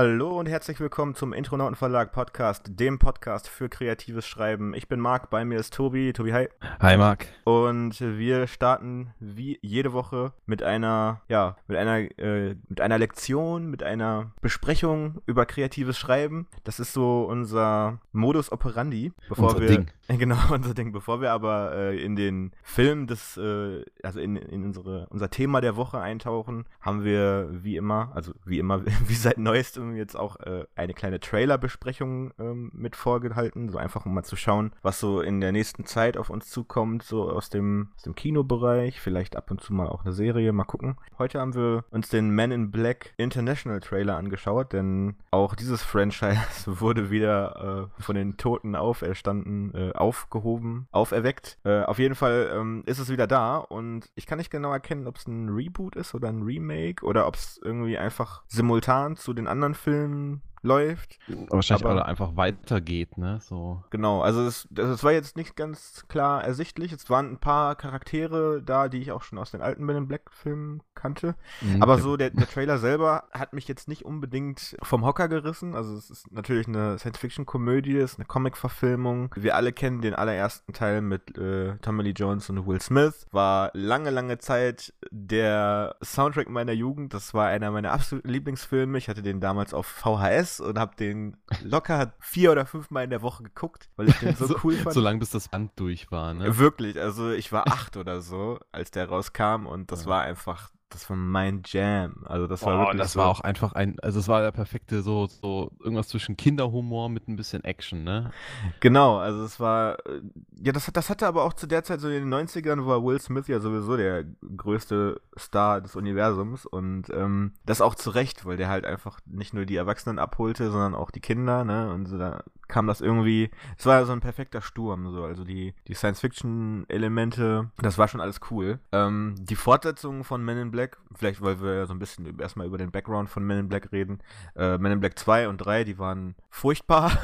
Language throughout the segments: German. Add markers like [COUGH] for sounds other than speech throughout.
Hallo und herzlich willkommen zum Intronauten Verlag Podcast, dem Podcast für kreatives Schreiben. Ich bin Marc, bei mir ist Tobi. Tobi, hi. Hi, Marc. Und wir starten wie jede Woche mit einer, ja, mit einer, äh, mit einer Lektion, mit einer Besprechung über kreatives Schreiben. Das ist so unser Modus operandi, bevor Unser wir, Ding. [LAUGHS] genau unser Ding, bevor wir aber äh, in den Film des, äh, also in, in unsere, unser Thema der Woche eintauchen, haben wir wie immer, also wie immer, [LAUGHS] wie seit neuestem jetzt auch äh, eine kleine Trailer-Besprechung ähm, mit vorgehalten, so einfach um mal zu schauen, was so in der nächsten Zeit auf uns zukommt, so aus dem, aus dem Kinobereich, vielleicht ab und zu mal auch eine Serie, mal gucken. Heute haben wir uns den Men in Black International Trailer angeschaut, denn auch dieses Franchise [LAUGHS] wurde wieder äh, von den Toten auferstanden, äh, aufgehoben, auferweckt. Äh, auf jeden Fall ähm, ist es wieder da und ich kann nicht genau erkennen, ob es ein Reboot ist oder ein Remake oder ob es irgendwie einfach simultan zu den anderen Filmen läuft. Wahrscheinlich Aber- einfach weitergeht, ne? So. Genau, also es, das, war jetzt nicht ganz klar ersichtlich. Es waren ein paar Charaktere da, die ich auch schon aus den alten Men in Black Filmen kannte. Mhm. Aber so, der, der Trailer selber hat mich jetzt nicht unbedingt vom Hocker gerissen. Also es ist natürlich eine Science-Fiction-Komödie, es ist eine Comic-Verfilmung. Wir alle kennen den allerersten Teil mit äh, Tommy Lee Jones und Will Smith. War lange, lange Zeit der Soundtrack meiner Jugend. Das war einer meiner absoluten Lieblingsfilme. Ich hatte den damals auf VHS und habe den locker vier oder fünf Mal in der Woche geguckt, weil ich den so, [LAUGHS] cool fand. So lange bis das Band durch war, ne? Wirklich, also ich war acht oder so, als der rauskam und das Ja. war einfach, das war mein Jam. Also das war Boah, wirklich das so, war auch einfach ein, also es war der perfekte, so, so irgendwas zwischen Kinderhumor mit ein bisschen Action, ne? Genau, also es war, äh, ja, das, hat- das hatte aber auch zu der Zeit so in den 90ern war Will Smith ja sowieso der größte Star des Universums und ähm, das auch zu Recht, weil der halt einfach nicht nur die Erwachsenen abholte, sondern auch die Kinder, ne, und so, da kam das irgendwie, es war so ein perfekter Sturm, so, also die, die Science-Fiction-Elemente, das war schon alles cool. Ähm, die Fortsetzung von Men in Black, vielleicht weil wir ja so ein bisschen erstmal über den Background von Men in Black reden, äh, Men in Black 2 und 3, die waren furchtbar. [LAUGHS]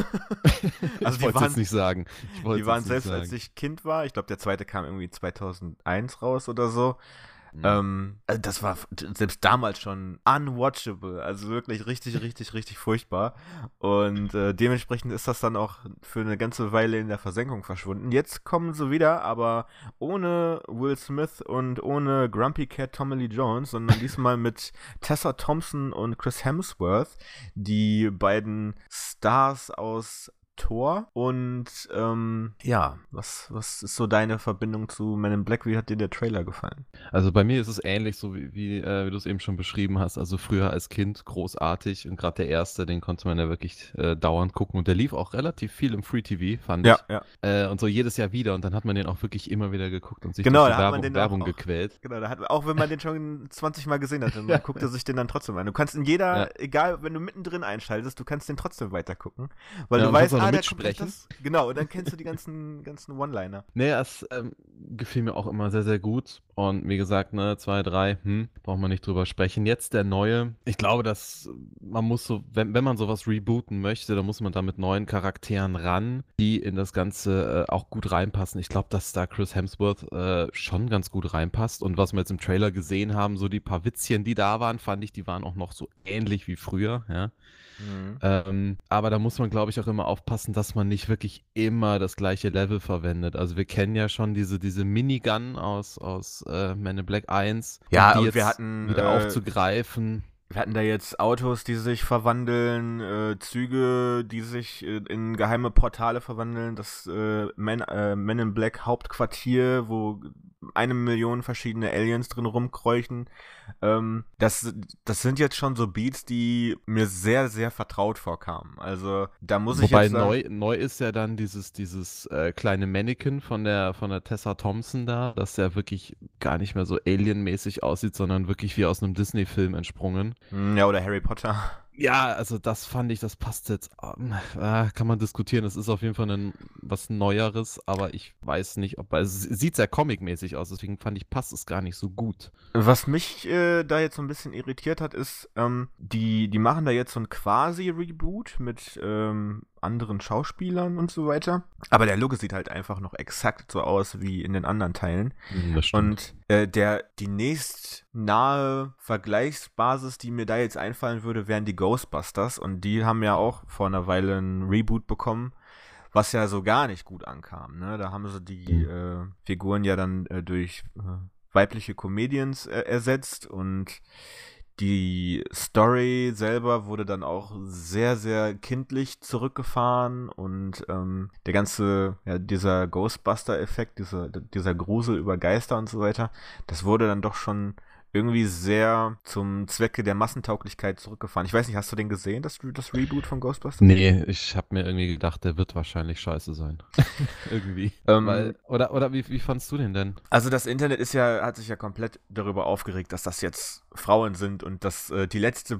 Also ich wollte jetzt nicht sagen. Die waren selbst, sagen. als ich Kind war, ich glaube, der zweite kam irgendwie 2001 raus oder so. Mhm. Ähm, also das war selbst damals schon unwatchable, also wirklich richtig, richtig, richtig furchtbar. Und äh, dementsprechend ist das dann auch für eine ganze Weile in der Versenkung verschwunden. Jetzt kommen sie wieder, aber ohne Will Smith und ohne Grumpy Cat Tommy Lee Jones, sondern diesmal mit [LAUGHS] Tessa Thompson und Chris Hemsworth, die beiden Stars aus Thor. Und ähm, ja, was, was ist so deine Verbindung zu Men in Black? Wie hat dir der Trailer gefallen? Also bei mir ist es ähnlich, so wie, wie, äh, wie du es eben schon beschrieben hast. Also früher als Kind großartig und gerade der erste, den konnte man ja wirklich äh, dauernd gucken und der lief auch relativ viel im Free TV, fand ja. ich. Äh, und so jedes Jahr wieder und dann hat man den auch wirklich immer wieder geguckt und sich Genau, durch da die hat man Werbung, den Werbung auch- gequält. Genau, da hat, auch wenn man den schon [LAUGHS] 20 Mal gesehen hat, man [LAUGHS] guckt er sich den dann trotzdem an. Du kannst in jeder, Ja. egal, wenn du mittendrin einschaltest, du kannst den trotzdem weiter gucken. Weil Ja, du weißt, gleich mitsprechen. das. Genau, und dann kennst du die ganzen, ganzen One-Liner. Nee, es ähm, gefiel mir auch immer sehr, sehr gut. Und wie gesagt, ne, zwei, drei, hm, braucht man nicht drüber sprechen. Jetzt der neue. Ich glaube, dass man muss so, wenn, wenn man sowas rebooten möchte, dann muss man da mit neuen Charakteren ran, die in das Ganze äh, auch gut reinpassen. Ich glaube, dass da Chris Hemsworth äh, schon ganz gut reinpasst. Und was wir jetzt im Trailer gesehen haben, so die paar Witzchen, die da waren, fand ich, die waren auch noch so ähnlich wie früher, ja. Ähm, aber da muss man, glaube ich, auch immer aufpassen, dass man nicht wirklich immer das gleiche Level verwendet. Also wir kennen ja schon diese, diese Minigun aus, aus äh, Man in Black 1. Ja, die jetzt wir hatten, wieder äh, aufzugreifen. Wir hatten da jetzt Autos, die sich verwandeln, äh, Züge, die sich äh, in geheime Portale verwandeln, das äh, Men, äh, Men in Black Hauptquartier, wo eine Million verschiedene Aliens drin rumkreuchen. Ähm, das, das sind jetzt schon so Beats, die mir sehr, sehr vertraut vorkamen. Also da muss ich Wobei jetzt sagen, neu, neu ist ja dann dieses, dieses äh, kleine Mannequin von der, von der Tessa Thompson da, dass der wirklich gar nicht mehr so alienmäßig aussieht, sondern wirklich wie aus einem Disney-Film entsprungen. Hm, Ja, oder Harry Potter. Ja, also das fand ich, das passt jetzt. ähm, äh, kann man diskutieren. Es ist auf jeden Fall ein, was Neueres, aber ich weiß nicht, ob. Also es sieht sehr comicmäßig aus, deswegen fand ich, passt es gar nicht so gut. Was mich äh, da jetzt so ein bisschen irritiert hat, ist, ähm, die, die machen da jetzt so ein Quasi-Reboot mit ähm, anderen Schauspielern und so weiter. Aber der Look sieht halt einfach noch exakt so aus wie in den anderen Teilen. Mhm. Und äh, der, die nächst nahe Vergleichsbasis, die mir da jetzt einfallen würde, wären die Ghostbusters. Und die haben ja auch vor einer Weile ein Reboot bekommen, was ja so gar nicht gut ankam. Ne? Da haben sie die äh, Figuren ja dann äh, durch äh, weibliche Comedians äh, ersetzt und die Story selber wurde dann auch sehr, sehr kindlich zurückgefahren und ähm, der ganze, ja, dieser Ghostbuster-Effekt, dieser, dieser Grusel über Geister und so weiter, das wurde dann doch schon irgendwie sehr zum Zwecke der Massentauglichkeit zurückgefahren. Ich weiß nicht, hast du den gesehen, das, das Reboot von Ghostbusters? Nee, ich habe mir irgendwie gedacht, der wird wahrscheinlich scheiße sein. [LAUGHS] irgendwie. Ähm, Weil, oder oder wie, wie fandst du den denn? Also das Internet ist ja, hat sich ja komplett darüber aufgeregt, dass das jetzt Frauen sind und dass äh, die letzte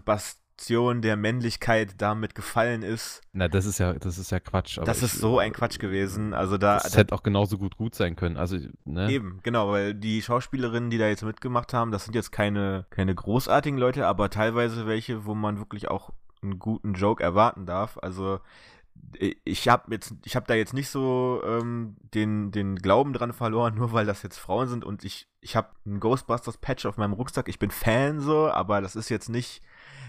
Bastion der Männlichkeit damit gefallen ist. Na, das ist ja, das ist ja Quatsch. Das ich- ist so ein Quatsch gewesen. Also da, Das da hätte auch genauso gut gut sein können. Also, ne? eben, genau, weil die Schauspielerinnen, die da jetzt mitgemacht haben, das sind jetzt keine, keine großartigen Leute, aber teilweise welche, wo man wirklich auch einen guten Joke erwarten darf. Also ich habe jetzt, ich habe da jetzt nicht so ähm, den, den Glauben dran verloren, [LAUGHS] nur weil das jetzt Frauen sind und ich, ich habe einen Ghostbusters Patch auf meinem Rucksack. Ich bin Fan so, aber das ist jetzt nicht,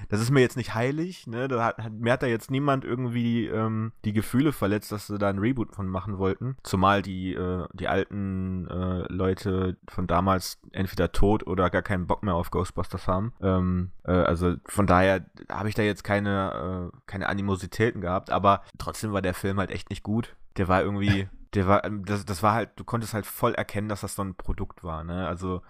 das ist mir jetzt nicht heilig, ne? Da hat, mir hat da jetzt niemand irgendwie ähm, die Gefühle verletzt, dass sie da ein Reboot von machen wollten. Zumal die, äh, die alten äh, Leute von damals entweder tot oder gar keinen Bock mehr auf Ghostbusters haben. Ähm, äh, also von daher habe ich da jetzt keine, äh, keine Animositäten gehabt, aber trotzdem war der Film halt echt nicht gut. Der war irgendwie, [LAUGHS] der war, ähm, das, das war halt, du konntest halt voll erkennen, dass das so ein Produkt war, ne? Also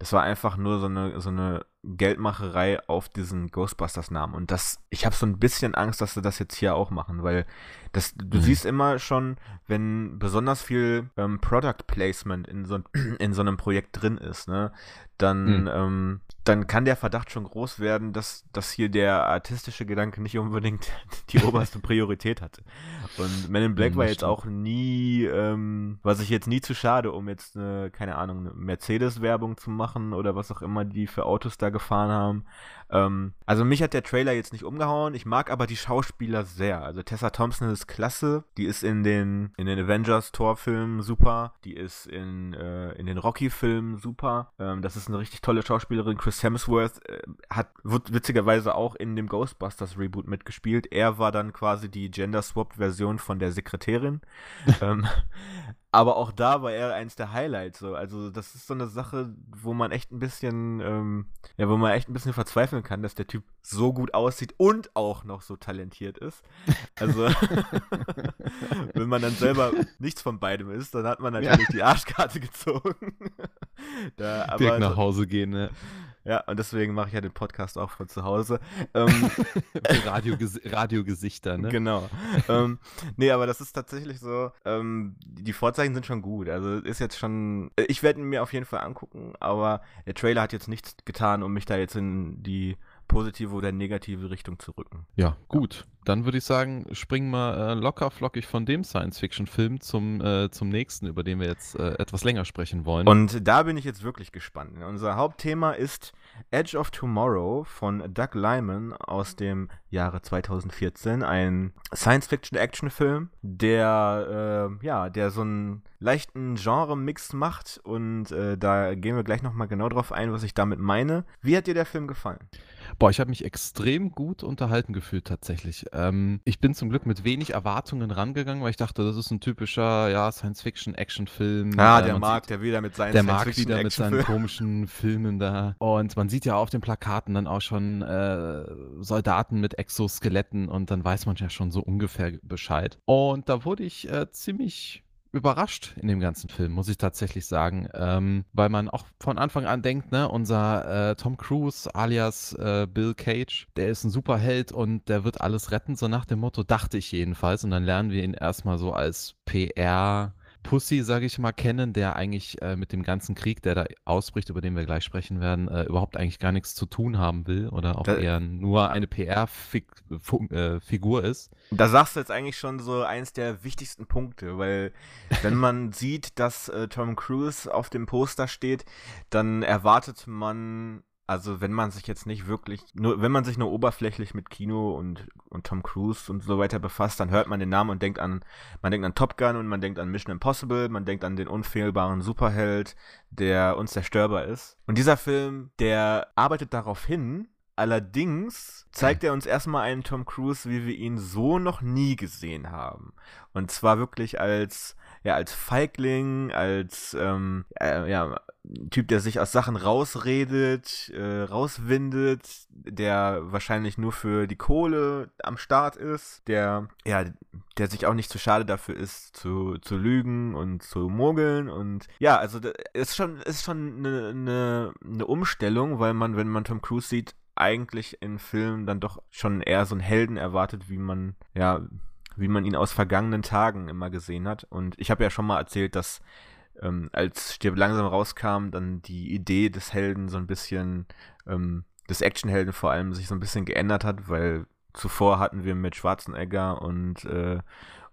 das war einfach nur so eine, so eine Geldmacherei auf diesen Ghostbusters-Namen. Und das, ich habe so ein bisschen Angst, dass sie das jetzt hier auch machen, weil das, du Mhm. siehst immer schon, wenn besonders viel ähm, Product Placement in so, [CLEARS THROAT] in so einem Projekt drin ist, ne, dann, Mhm. ähm, dann kann der Verdacht schon groß werden, dass, dass hier der artistische Gedanke nicht unbedingt [LAUGHS] die oberste Priorität hatte. Und Men in Black Mhm, war jetzt auch nie, ähm, war sich jetzt nie zu schade, um jetzt eine, keine Ahnung, eine Mercedes-Werbung zu machen oder was auch immer die für Autos da gefahren haben. Ähm, also mich hat der Trailer jetzt nicht umgehauen, ich mag aber die Schauspieler sehr. Also Tessa Thompson ist klasse, die ist in den, in den Avengers-Torfilmen super, die ist in, äh, in den Rocky-Filmen super. Ähm, das ist eine richtig tolle Schauspielerin. Chris Hemsworth äh, hat witzigerweise auch in dem Ghostbusters-Reboot mitgespielt. Er war dann quasi die Gender-Swapped-Version von der Sekretärin. [LAUGHS] ähm, aber auch da war er eins der Highlights. So. Also das ist so eine Sache, wo man echt ein bisschen, ähm, ja, wo man echt ein bisschen verzweifeln kann, dass der Typ so gut aussieht und auch noch so talentiert ist. Also [LAUGHS] wenn man dann selber nichts von beidem ist, dann hat man natürlich die Arschkarte [LAUGHS] gezogen. da, Direkt nach Hause gehen, ne? Ja, und deswegen mache ich ja den Podcast auch von zu Hause. [LAUGHS] Ähm, Radiogesi Radiogesichter, ne? Genau. ähm, nee, aber das ist tatsächlich so, ähm, die Vorzeichen sind schon gut. Also ist jetzt schon, äh, ich werde ihn mir auf jeden Fall angucken, aber der Trailer hat jetzt nichts getan, um mich da jetzt in die positive oder negative Richtung zu rücken. Ja, gut. Dann würde ich sagen, springen wir äh, locker flockig von dem Science-Fiction-Film zum, äh, zum nächsten, über den wir jetzt äh, etwas länger sprechen wollen. Und da bin ich jetzt wirklich gespannt. Unser Hauptthema ist Edge of Tomorrow von Doug Lyman aus dem Jahre 2014. Ein Science-Fiction-Action-Film, der, äh, ja, der so einen leichten Genre-Mix macht. Und äh, da gehen wir gleich nochmal genau drauf ein, was ich damit meine. Wie hat dir der Film gefallen? Boah, ich habe mich extrem gut unterhalten gefühlt tatsächlich. Ähm, ich bin zum Glück mit wenig Erwartungen rangegangen, weil ich dachte, das ist ein typischer ja, Science-Fiction-Action-Film. Ah, Äh, der Marc, sieht- der wieder mit seinen Der mag wieder mit seinen komischen Filmen da. Und man sieht ja auf den Plakaten dann auch schon äh, Soldaten mit Exoskeletten und dann weiß man ja schon so ungefähr Bescheid. Und da wurde ich äh, ziemlich überrascht in dem ganzen Film, muss ich tatsächlich sagen, ähm, weil man auch von Anfang an denkt, ne, unser äh, Tom Cruise alias äh, Bill Cage, der ist ein Superheld und der wird alles retten, so nach dem Motto, dachte ich jedenfalls. Und dann lernen wir ihn erstmal so als PR Pussy, sage ich mal, kennen, der eigentlich äh, mit dem ganzen Krieg, der da ausbricht, über den wir gleich sprechen werden, äh, überhaupt eigentlich gar nichts zu tun haben will oder auch Da- eher nur eine PR-Figur ist. Da sagst du jetzt eigentlich schon so eins der wichtigsten Punkte, weil wenn man [LAUGHS] sieht, dass äh, Tom Cruise auf dem Poster steht, dann erwartet man Also wenn man sich jetzt nicht wirklich, nur wenn man sich nur oberflächlich mit Kino und, und Tom Cruise und so weiter befasst, dann hört man den Namen und denkt an, man denkt an Top Gun und man denkt an Mission Impossible, man denkt an den unfehlbaren Superheld, der unzerstörbar ist. Und dieser Film, der arbeitet darauf hin, Allerdings zeigt er uns erstmal einen Tom Cruise, wie wir ihn so noch nie gesehen haben. Und zwar wirklich als, ja, als Feigling, als, ähm, äh, ja, Typ, der sich aus Sachen rausredet, äh, rauswindet, der wahrscheinlich nur für die Kohle am Start ist, der, ja, der sich auch nicht zu schade dafür ist, zu, zu lügen und zu mogeln und ja, also ist schon, ist schon eine, eine, eine Umstellung, weil man, wenn man Tom Cruise sieht, eigentlich in Filmen dann doch schon eher so einen Helden erwartet, wie man, ja, wie man ihn aus vergangenen Tagen immer gesehen hat. Und ich habe ja schon mal erzählt, dass ähm, als Stirb langsam rauskam, dann die Idee des Helden so ein bisschen, ähm, des Actionhelden vor allem, sich so ein bisschen geändert hat, weil zuvor hatten wir mit Schwarzenegger und, äh,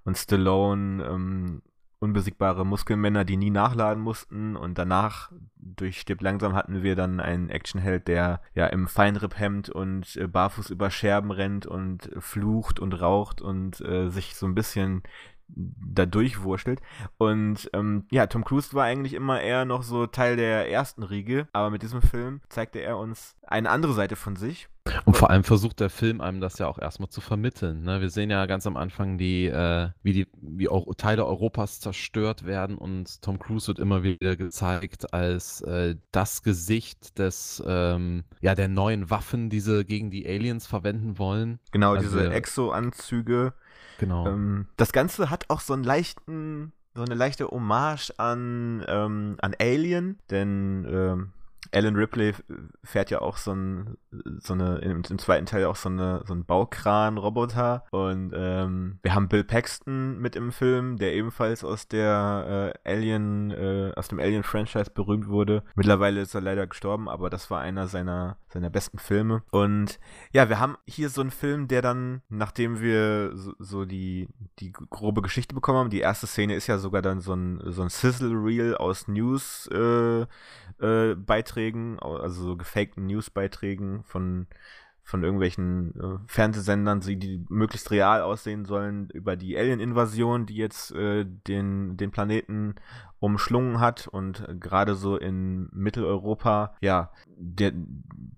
und Stallone ähm, unbesiegbare Muskelmänner, die nie nachladen mussten. Und danach, durch Stirb langsam, hatten wir dann einen Actionheld, der ja im Feinripphemd und äh, barfuß über Scherben rennt und flucht und raucht und äh, sich so ein bisschen da durchwurschtelt. Und ähm, ja, Tom Cruise war eigentlich immer eher noch so Teil der ersten Riege, aber mit diesem Film zeigte er uns eine andere Seite von sich. Und vor allem versucht der Film einem das ja auch erstmal zu vermitteln. Ne? Wir sehen ja ganz am Anfang, die, äh, wie, die, wie Teile Europas zerstört werden und Tom Cruise wird immer wieder gezeigt als äh, das Gesicht des, ähm, ja, der neuen Waffen, die sie gegen die Aliens verwenden wollen. Genau, also, diese Exo-Anzüge. Genau. Ähm, das Ganze hat auch so einen leichten, so eine leichte Hommage an, ähm, an Alien, denn ähm, Alan Ripley fährt ja auch so, ein, so eine, im, im, zweiten Teil auch so, eine, so einen Baukran-Roboter. Und ähm, wir haben Bill Paxton mit im Film, der ebenfalls aus der äh, Alien, äh, aus dem Alien-Franchise berühmt wurde. Mittlerweile ist er leider gestorben, aber das war einer seiner, seiner besten Filme. Und ja, wir haben hier so einen Film, der dann, nachdem wir so, so die, die grobe Geschichte bekommen haben, die erste Szene ist ja sogar dann so ein, so ein Sizzle-Reel aus News, äh, äh, Beiträgen, also so gefakten Newsbeiträgen von, von irgendwelchen äh, Fernsehsendern, die, die möglichst real aussehen sollen, über die Alien-Invasion, die jetzt äh, den, den Planeten umschlungen hat und gerade so in Mitteleuropa, ja, der,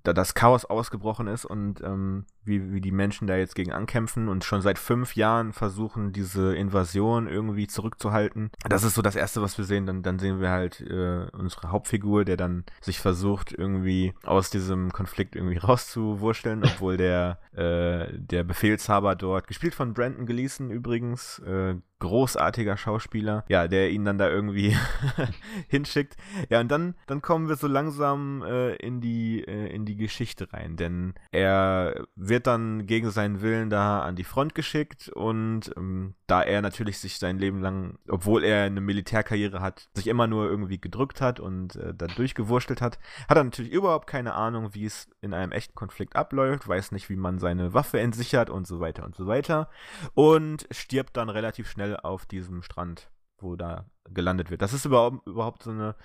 da das Chaos ausgebrochen ist und ähm, wie, wie die Menschen da jetzt gegen ankämpfen und schon seit fünf Jahren versuchen, diese Invasion irgendwie zurückzuhalten. Das ist so das Erste, was wir sehen. Dann, dann sehen wir halt äh, unsere Hauptfigur, der dann sich versucht, irgendwie aus diesem Konflikt irgendwie [LAUGHS] rauszuwurschteln, obwohl der, äh, der Befehlshaber dort, gespielt von Brandon Gleason übrigens, äh, großartiger Schauspieler, ja, der ihn dann da irgendwie [LAUGHS] hinschickt. Ja, und dann, dann kommen wir so langsam äh, in, die, äh, in die Geschichte rein, denn er wird dann gegen seinen Willen da an die Front geschickt und ähm, da er natürlich sich sein Leben lang, obwohl er eine Militärkarriere hat, sich immer nur irgendwie gedrückt hat und äh, da durchgewurschtelt hat, hat er natürlich überhaupt keine Ahnung, wie es in einem echten Konflikt abläuft, weiß nicht, wie man seine Waffe entsichert und so weiter und so weiter und stirbt dann relativ schnell auf diesem Strand, wo da gelandet wird. Das ist überhaupt, überhaupt so eine,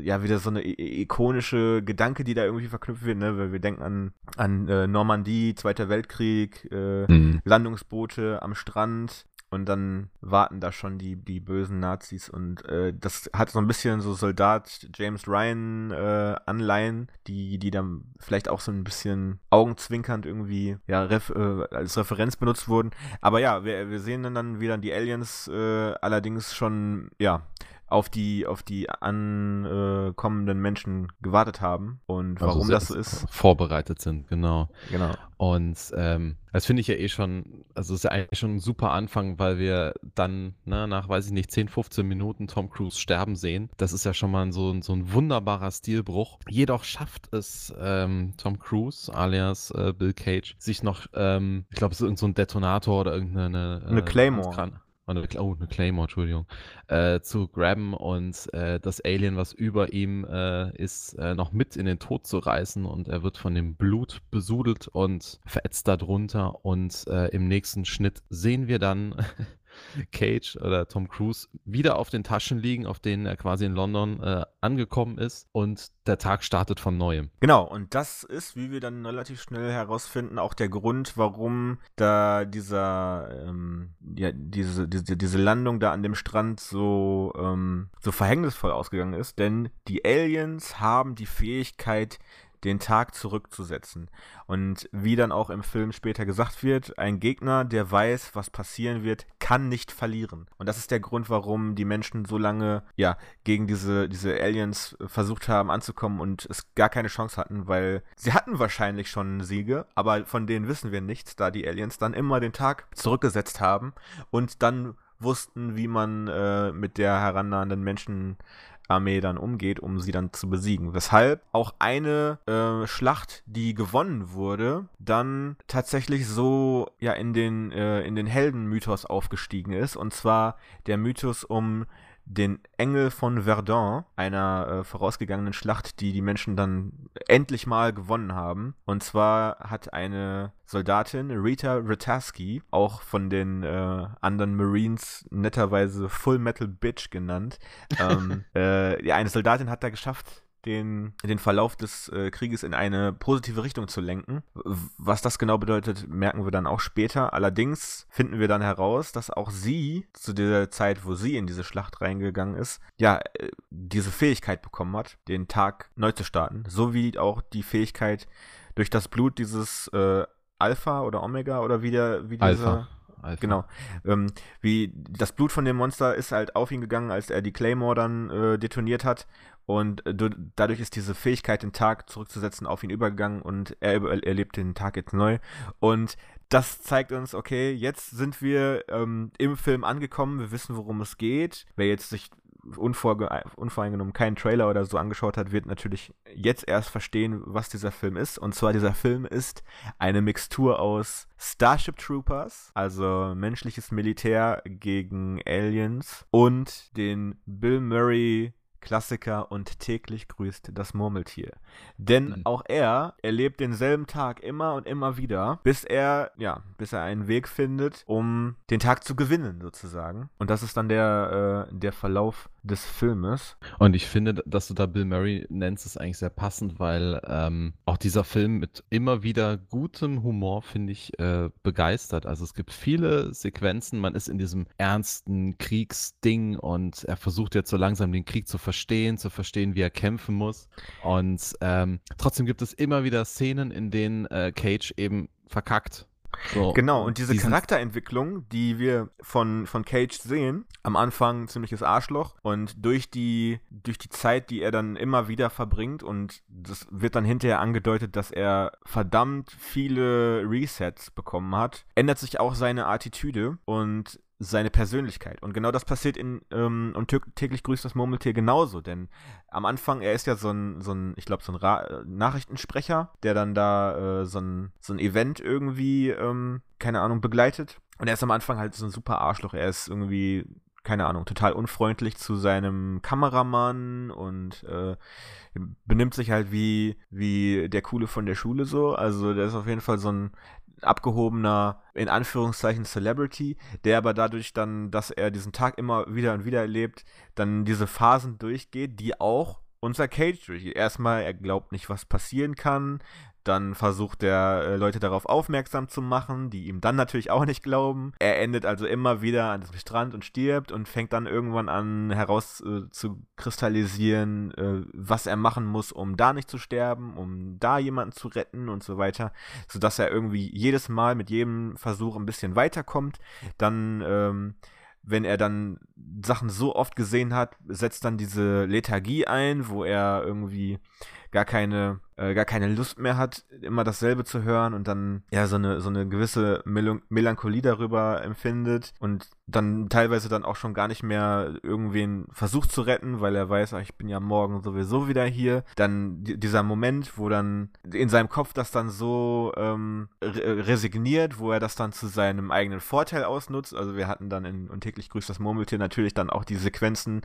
ja, wieder so eine ikonische Gedanke, die da irgendwie verknüpft wird, ne? Weil wir denken an, an äh, Normandie, Zweiter Weltkrieg, äh, mhm. Landungsboote am Strand, und dann warten da schon die, die bösen Nazis und äh, das hat so ein bisschen so Soldat James Ryan äh, Anleihen, die, die dann vielleicht auch so ein bisschen augenzwinkernd irgendwie ja, ref, äh, als Referenz benutzt wurden. Aber ja, wir, wir sehen dann, dann wie dann die Aliens äh, allerdings schon, ja, auf die, auf die ankommenden Menschen gewartet haben und also warum das so ist. Vorbereitet sind, genau. Genau. Und ähm, das finde ich ja eh schon, also ist ja eigentlich schon ein super Anfang, weil wir dann ne, nach, weiß ich nicht, 10, 15 Minuten Tom Cruise sterben sehen. Das ist ja schon mal so, so ein wunderbarer Stilbruch. Jedoch schafft es ähm, Tom Cruise, alias äh, Bill Cage, sich noch, ähm, ich glaube, es ist irgendein so Detonator oder irgendeine. Äh, eine Claymore eine, oh, eine Claymore, Entschuldigung, äh, zu grabben und äh, das Alien, was über ihm äh, ist, äh, noch mit in den Tod zu reißen und er wird von dem Blut besudelt und verätzt darunter und äh, im nächsten Schnitt sehen wir dann [LAUGHS] Cage oder Tom Cruise wieder auf den Taschen liegen, auf denen er quasi in London äh, angekommen ist und der Tag startet von neuem. Genau, und das ist, wie wir dann relativ schnell herausfinden, auch der Grund, warum da dieser, ähm, ja, diese, diese, diese Landung da an dem Strand so, ähm, so verhängnisvoll ausgegangen ist. Denn die Aliens haben die Fähigkeit, den Tag zurückzusetzen. Und wie dann auch im Film später gesagt wird, ein Gegner, der weiß, was passieren wird, kann nicht verlieren. Und das ist der Grund, warum die Menschen so lange ja gegen diese, diese Aliens versucht haben anzukommen und es gar keine Chance hatten, weil sie hatten wahrscheinlich schon Siege, aber von denen wissen wir nichts, da die Aliens dann immer den Tag zurückgesetzt haben und dann wussten, wie man äh, mit der herannahenden Menschen Armee dann umgeht, um sie dann zu besiegen. Weshalb auch eine äh, Schlacht, die gewonnen wurde, dann tatsächlich so ja in den, äh, in den Heldenmythos aufgestiegen ist. Und zwar der Mythos um den Engel von Verdun, einer äh, vorausgegangenen Schlacht, die die Menschen dann endlich mal gewonnen haben. Und zwar hat eine Soldatin, Rita Rataski, auch von den äh, anderen Marines netterweise Full Metal Bitch genannt, ähm, [LAUGHS] äh, ja, eine Soldatin hat da geschafft, den, den Verlauf des äh, Krieges in eine positive Richtung zu lenken. Was das genau bedeutet, merken wir dann auch später. Allerdings finden wir dann heraus, dass auch sie zu der Zeit, wo sie in diese Schlacht reingegangen ist, ja, äh, diese Fähigkeit bekommen hat, den Tag neu zu starten. Sowie auch die Fähigkeit, durch das Blut dieses äh, Alpha oder Omega oder wie der, wie dieser. Alpha. Genau. Ähm, wie das Blut von dem Monster ist halt auf ihn gegangen, als er die Claymore dann äh, detoniert hat. Und äh, dadurch ist diese Fähigkeit, den Tag zurückzusetzen, auf ihn übergegangen und er erlebt den Tag jetzt neu. Und das zeigt uns, okay, jetzt sind wir ähm, im Film angekommen, wir wissen, worum es geht. Wer jetzt sich unvoreingenommen keinen Trailer oder so angeschaut hat, wird natürlich jetzt erst verstehen, was dieser Film ist. Und zwar dieser Film ist eine Mixtur aus Starship Troopers, also menschliches Militär gegen Aliens und den Bill Murray Klassiker und täglich grüßt das Murmeltier. Denn mhm. auch er erlebt denselben Tag immer und immer wieder, bis er, ja, bis er einen Weg findet, um den Tag zu gewinnen, sozusagen. Und das ist dann der, äh, der Verlauf des Filmes. Und ich finde, dass du da Bill Murray nennst, ist eigentlich sehr passend, weil ähm, auch dieser Film mit immer wieder gutem Humor, finde ich, äh, begeistert. Also es gibt viele Sequenzen, man ist in diesem ernsten Kriegsding und er versucht jetzt so langsam den Krieg zu verstehen, zu verstehen, wie er kämpfen muss. Und ähm, trotzdem gibt es immer wieder Szenen, in denen äh, Cage eben verkackt so, genau, und diese Charakterentwicklung, die wir von, von Cage sehen, am Anfang ziemliches Arschloch und durch die, durch die Zeit, die er dann immer wieder verbringt und das wird dann hinterher angedeutet, dass er verdammt viele Resets bekommen hat, ändert sich auch seine Attitüde und seine Persönlichkeit. Und genau das passiert in ähm, und täglich grüßt das Murmeltier genauso, denn am Anfang, er ist ja so ein, so ein ich glaube, so ein Ra Nachrichtensprecher, der dann da äh, so, ein, so ein Event irgendwie, ähm, keine Ahnung, begleitet. Und er ist am Anfang halt so ein super Arschloch. Er ist irgendwie, keine Ahnung, total unfreundlich zu seinem Kameramann und äh, benimmt sich halt wie, wie der Coole von der Schule so. Also der ist auf jeden Fall so ein abgehobener, in Anführungszeichen, Celebrity, der aber dadurch dann, dass er diesen Tag immer wieder und wieder erlebt, dann diese Phasen durchgeht, die auch unser Cage durchgeht. Erstmal, er glaubt nicht, was passieren kann, dann versucht er, äh, Leute darauf aufmerksam zu machen, die ihm dann natürlich auch nicht glauben. Er endet also immer wieder an diesem Strand und stirbt und fängt dann irgendwann an heraus äh, zu kristallisieren, äh, was er machen muss, um da nicht zu sterben, um da jemanden zu retten und so weiter, sodass er irgendwie jedes Mal mit jedem Versuch ein bisschen weiterkommt. Dann ähm, wenn er dann Sachen so oft gesehen hat, setzt dann diese Lethargie ein, wo er irgendwie gar keine, äh, gar keine Lust mehr hat, immer dasselbe zu hören und dann ja so eine, so eine gewisse Mel Melancholie darüber empfindet und dann teilweise dann auch schon gar nicht mehr irgendwen versucht zu retten, weil er weiß, ach, ich bin ja morgen sowieso wieder hier. Dann dieser Moment, wo dann in seinem Kopf das dann so ähm, re resigniert, wo er das dann zu seinem eigenen Vorteil ausnutzt. Also wir hatten dann in Und täglich grüßt das Murmeltier natürlich dann auch die Sequenzen,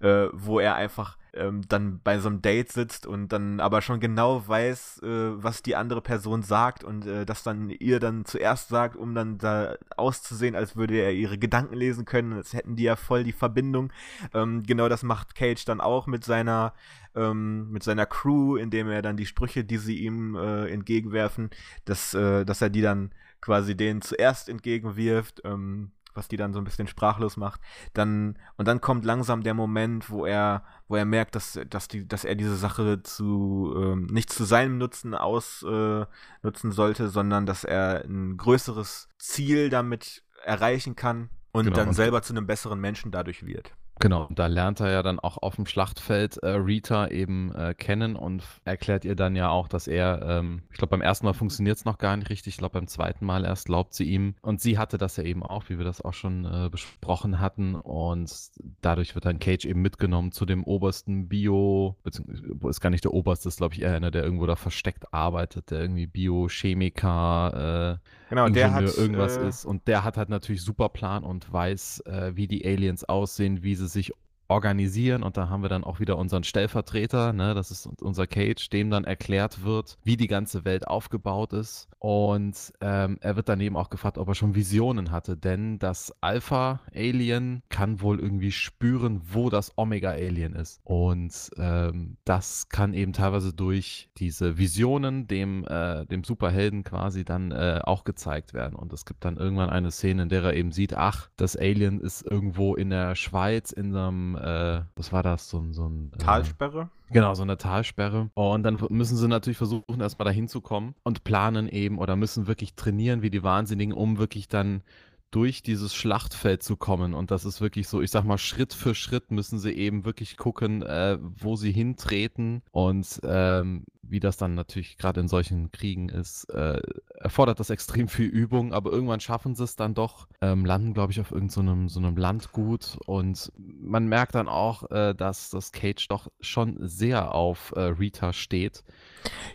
äh, wo er einfach ähm, dann bei so einem Date sitzt und dann aber schon genau weiß, äh, was die andere Person sagt und äh, das dann ihr dann zuerst sagt, um dann da auszusehen, als würde er ihre Gedanken lesen können, als hätten die ja voll die Verbindung. Ähm, genau das macht Cage dann auch mit seiner ähm, mit seiner Crew, indem er dann die Sprüche, die sie ihm äh, entgegenwerfen, dass, äh, dass er die dann quasi denen zuerst entgegenwirft. Ähm, was die dann so ein bisschen sprachlos macht. Dann, und dann kommt langsam der Moment, wo er, wo er merkt, dass, dass, die, dass er diese Sache zu ähm, nicht zu seinem Nutzen ausnutzen äh, sollte, sondern dass er ein größeres Ziel damit erreichen kann und genau, dann selber zu einem besseren Menschen dadurch wird. Genau, da lernt er ja dann auch auf dem Schlachtfeld äh, Rita eben äh, kennen und erklärt ihr dann ja auch, dass er, ähm, ich glaube, beim ersten Mal funktioniert es noch gar nicht richtig, ich glaube, beim zweiten Mal erst glaubt sie ihm. Und sie hatte das ja eben auch, wie wir das auch schon äh, besprochen hatten. Und dadurch wird dann Cage eben mitgenommen zu dem obersten Bio, beziehungsweise ist gar nicht der oberste, ist glaube ich eher einer, der irgendwo da versteckt arbeitet, der irgendwie Biochemiker, äh, genau, Ingenieur, der hat, irgendwas äh, ist. Und der hat halt natürlich super Plan und weiß, äh, wie die Aliens aussehen, wie sie sich organisieren und da haben wir dann auch wieder unseren Stellvertreter, ne, das ist unser Cage, dem dann erklärt wird, wie die ganze Welt aufgebaut ist. Und ähm, er wird daneben auch gefragt, ob er schon Visionen hatte, denn das Alpha-Alien kann wohl irgendwie spüren, wo das Omega-Alien ist. Und ähm, das kann eben teilweise durch diese Visionen dem, äh, dem Superhelden quasi dann äh, auch gezeigt werden. Und es gibt dann irgendwann eine Szene, in der er eben sieht, ach, das Alien ist irgendwo in der Schweiz in einem äh, was war das, so, so ein... Äh, Talsperre? Genau, so eine Talsperre. Und dann müssen sie natürlich versuchen, erstmal dahin zu kommen und planen eben oder müssen wirklich trainieren wie die Wahnsinnigen, um wirklich dann durch dieses Schlachtfeld zu kommen. Und das ist wirklich so, ich sag mal, Schritt für Schritt müssen sie eben wirklich gucken, äh, wo sie hintreten. Und ähm, wie das dann natürlich gerade in solchen Kriegen ist, äh, erfordert das extrem viel Übung, aber irgendwann schaffen sie es dann doch, ähm, landen, glaube ich, auf irgendeinem so, so einem Landgut und man merkt dann auch, äh, dass das Cage doch schon sehr auf äh, Rita steht.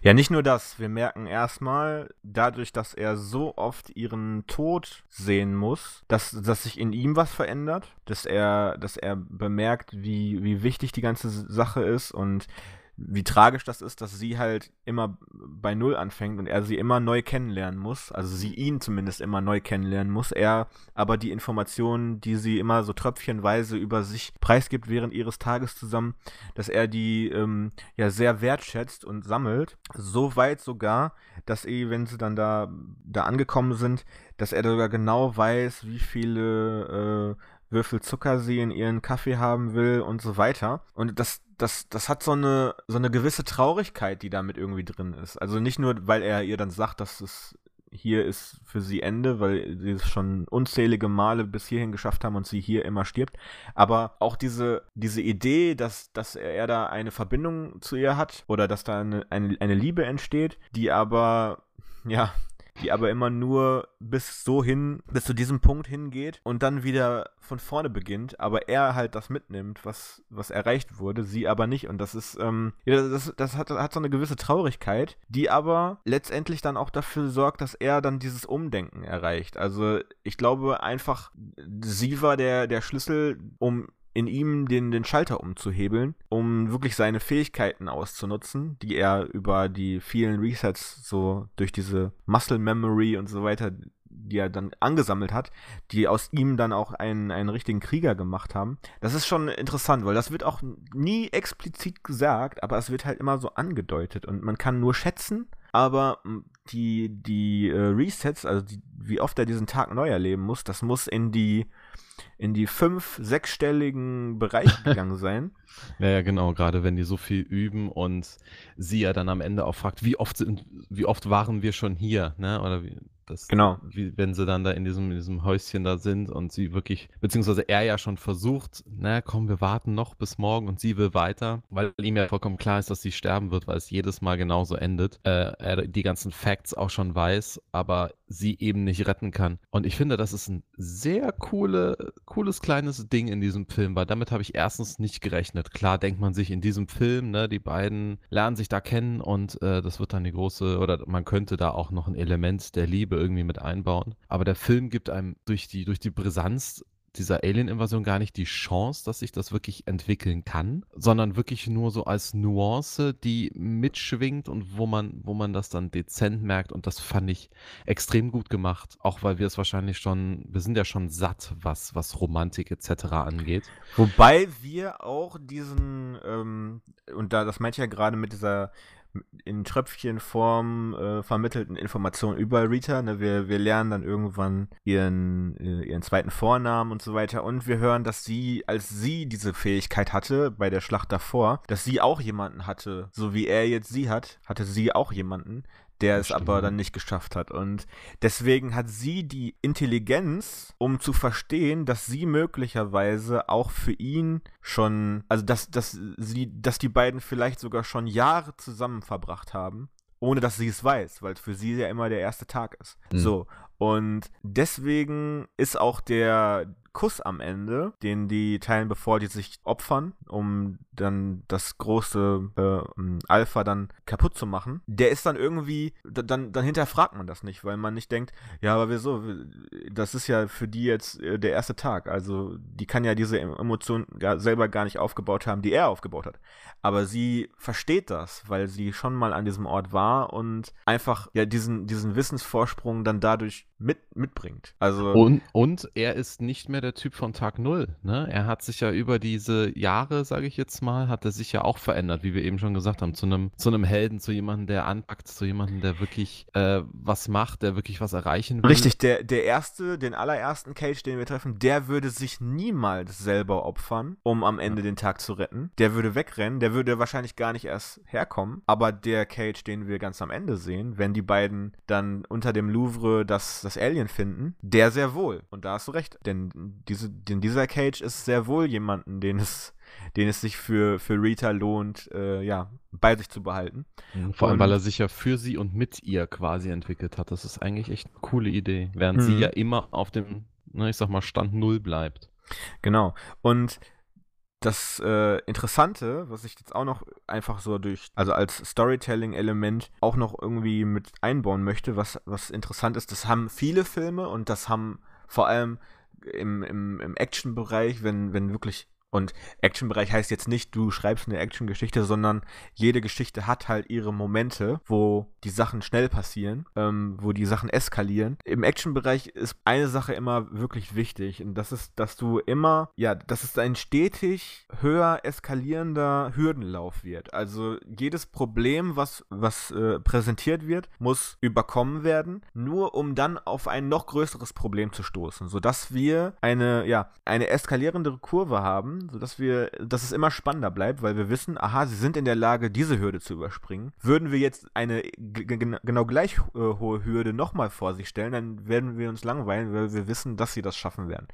Ja, nicht nur das, wir merken erstmal, dadurch, dass er so oft ihren Tod sehen muss, dass, dass sich in ihm was verändert, dass er, dass er bemerkt, wie, wie wichtig die ganze Sache ist und wie tragisch das ist, dass sie halt immer bei Null anfängt und er sie immer neu kennenlernen muss, also sie ihn zumindest immer neu kennenlernen muss, er aber die Informationen, die sie immer so tröpfchenweise über sich preisgibt während ihres Tages zusammen, dass er die ähm, ja sehr wertschätzt und sammelt, so weit sogar, dass er, wenn sie dann da, da angekommen sind, dass er sogar genau weiß, wie viele äh, Würfel Zucker sie in ihren Kaffee haben will und so weiter. Und das, das, das hat so eine, so eine gewisse Traurigkeit, die damit irgendwie drin ist. Also nicht nur, weil er ihr dann sagt, dass es hier ist für sie Ende, weil sie es schon unzählige Male bis hierhin geschafft haben und sie hier immer stirbt. Aber auch diese, diese Idee, dass, dass er da eine Verbindung zu ihr hat oder dass da eine, eine, eine Liebe entsteht, die aber, ja, die aber immer nur bis so hin, bis zu diesem Punkt hingeht und dann wieder von vorne beginnt, aber er halt das mitnimmt, was, was erreicht wurde, sie aber nicht. Und das ist, ähm, ja, das, das hat, hat so eine gewisse Traurigkeit, die aber letztendlich dann auch dafür sorgt, dass er dann dieses Umdenken erreicht. Also ich glaube einfach, sie war der, der Schlüssel, um in ihm den, den Schalter umzuhebeln, um wirklich seine Fähigkeiten auszunutzen, die er über die vielen Resets so durch diese Muscle Memory und so weiter, die er dann angesammelt hat, die aus ihm dann auch einen, einen richtigen Krieger gemacht haben. Das ist schon interessant, weil das wird auch nie explizit gesagt, aber es wird halt immer so angedeutet und man kann nur schätzen, aber die, die äh, Resets, also die, wie oft er diesen Tag neu erleben muss, das muss in die in die fünf, sechsstelligen Bereiche gegangen sein. [LAUGHS] Ja, ja, genau, gerade wenn die so viel üben und sie ja dann am Ende auch fragt, wie oft sind, wie oft waren wir schon hier, ne? Oder wie, das, genau. Wie, wenn sie dann da in diesem, in diesem Häuschen da sind und sie wirklich, beziehungsweise er ja schon versucht, na komm, wir warten noch bis morgen und sie will weiter, weil ihm ja vollkommen klar ist, dass sie sterben wird, weil es jedes Mal genauso endet. Äh, er die ganzen Facts auch schon weiß, aber sie eben nicht retten kann. Und ich finde, das ist ein sehr coole, cooles kleines Ding in diesem Film, weil damit habe ich erstens nicht gerechnet. Klar denkt man sich in diesem Film, ne, die beiden lernen sich da kennen und äh, das wird dann die große, oder man könnte da auch noch ein Element der Liebe irgendwie mit einbauen. Aber der Film gibt einem durch die, durch die Brisanz dieser Alien-Invasion gar nicht die Chance, dass sich das wirklich entwickeln kann, sondern wirklich nur so als Nuance, die mitschwingt und wo man, wo man das dann dezent merkt. Und das fand ich extrem gut gemacht, auch weil wir es wahrscheinlich schon, wir sind ja schon satt, was, was Romantik etc. angeht. Wobei wir auch diesen, ähm, und da das meinte ich ja gerade mit dieser in Tröpfchenform äh, vermittelten Informationen über Rita. Ne? Wir, wir lernen dann irgendwann ihren, äh, ihren zweiten Vornamen und so weiter. Und wir hören, dass sie, als sie diese Fähigkeit hatte, bei der Schlacht davor, dass sie auch jemanden hatte, so wie er jetzt sie hat, hatte sie auch jemanden, der es aber dann nicht geschafft hat. Und deswegen hat sie die Intelligenz, um zu verstehen, dass sie möglicherweise auch für ihn schon, also dass, dass sie, dass die beiden vielleicht sogar schon Jahre zusammen verbracht haben, ohne dass sie es weiß, weil es für sie ja immer der erste Tag ist. Mhm. So. Und deswegen ist auch der, Kuss am Ende, den die teilen, bevor die sich opfern, um dann das große äh, Alpha dann kaputt zu machen, der ist dann irgendwie, dann, dann hinterfragt man das nicht, weil man nicht denkt, ja, aber wieso, das ist ja für die jetzt äh, der erste Tag, also die kann ja diese Emotion gar, selber gar nicht aufgebaut haben, die er aufgebaut hat. Aber sie versteht das, weil sie schon mal an diesem Ort war und einfach ja diesen, diesen Wissensvorsprung dann dadurch mit, mitbringt. Also und, und er ist nicht mehr der Typ von Tag Null. Ne? Er hat sich ja über diese Jahre, sage ich jetzt mal, hat er sich ja auch verändert, wie wir eben schon gesagt haben, zu einem zu einem Helden, zu jemandem, der anpackt, zu jemandem, der wirklich äh, was macht, der wirklich was erreichen will. Richtig, der, der erste, den allerersten Cage, den wir treffen, der würde sich niemals selber opfern, um am Ende ja. den Tag zu retten. Der würde wegrennen, der würde wahrscheinlich gar nicht erst herkommen. Aber der Cage, den wir ganz am Ende sehen, wenn die beiden dann unter dem Louvre das, das Alien finden, der sehr wohl. Und da hast du recht. Denn, diese, denn dieser Cage ist sehr wohl jemanden, den es den es sich für, für Rita lohnt, äh, ja, bei sich zu behalten. Mhm, vor allem, weil er sich ja für sie und mit ihr quasi entwickelt hat. Das ist eigentlich echt eine coole Idee. Während mhm. sie ja immer auf dem, ne, ich sag mal, Stand Null bleibt. Genau. Und das äh, Interessante, was ich jetzt auch noch einfach so durch, also als Storytelling-Element auch noch irgendwie mit einbauen möchte, was, was interessant ist, das haben viele Filme und das haben vor allem im, im, im Action-Bereich, wenn, wenn wirklich und Action-Bereich heißt jetzt nicht, du schreibst eine Action-Geschichte, sondern jede Geschichte hat halt ihre Momente, wo die Sachen schnell passieren, ähm, wo die Sachen eskalieren. Im Action-Bereich ist eine Sache immer wirklich wichtig und das ist, dass du immer, ja, dass es ein stetig höher eskalierender Hürdenlauf wird. Also jedes Problem, was, was äh, präsentiert wird, muss überkommen werden, nur um dann auf ein noch größeres Problem zu stoßen, sodass wir eine, ja, eine eskalierende Kurve haben, sodass wir, dass es immer spannender bleibt, weil wir wissen, aha, sie sind in der Lage, diese Hürde zu überspringen. Würden wir jetzt eine genau gleich äh, hohe Hürde nochmal vor sich stellen, dann werden wir uns langweilen, weil wir wissen, dass sie das schaffen werden.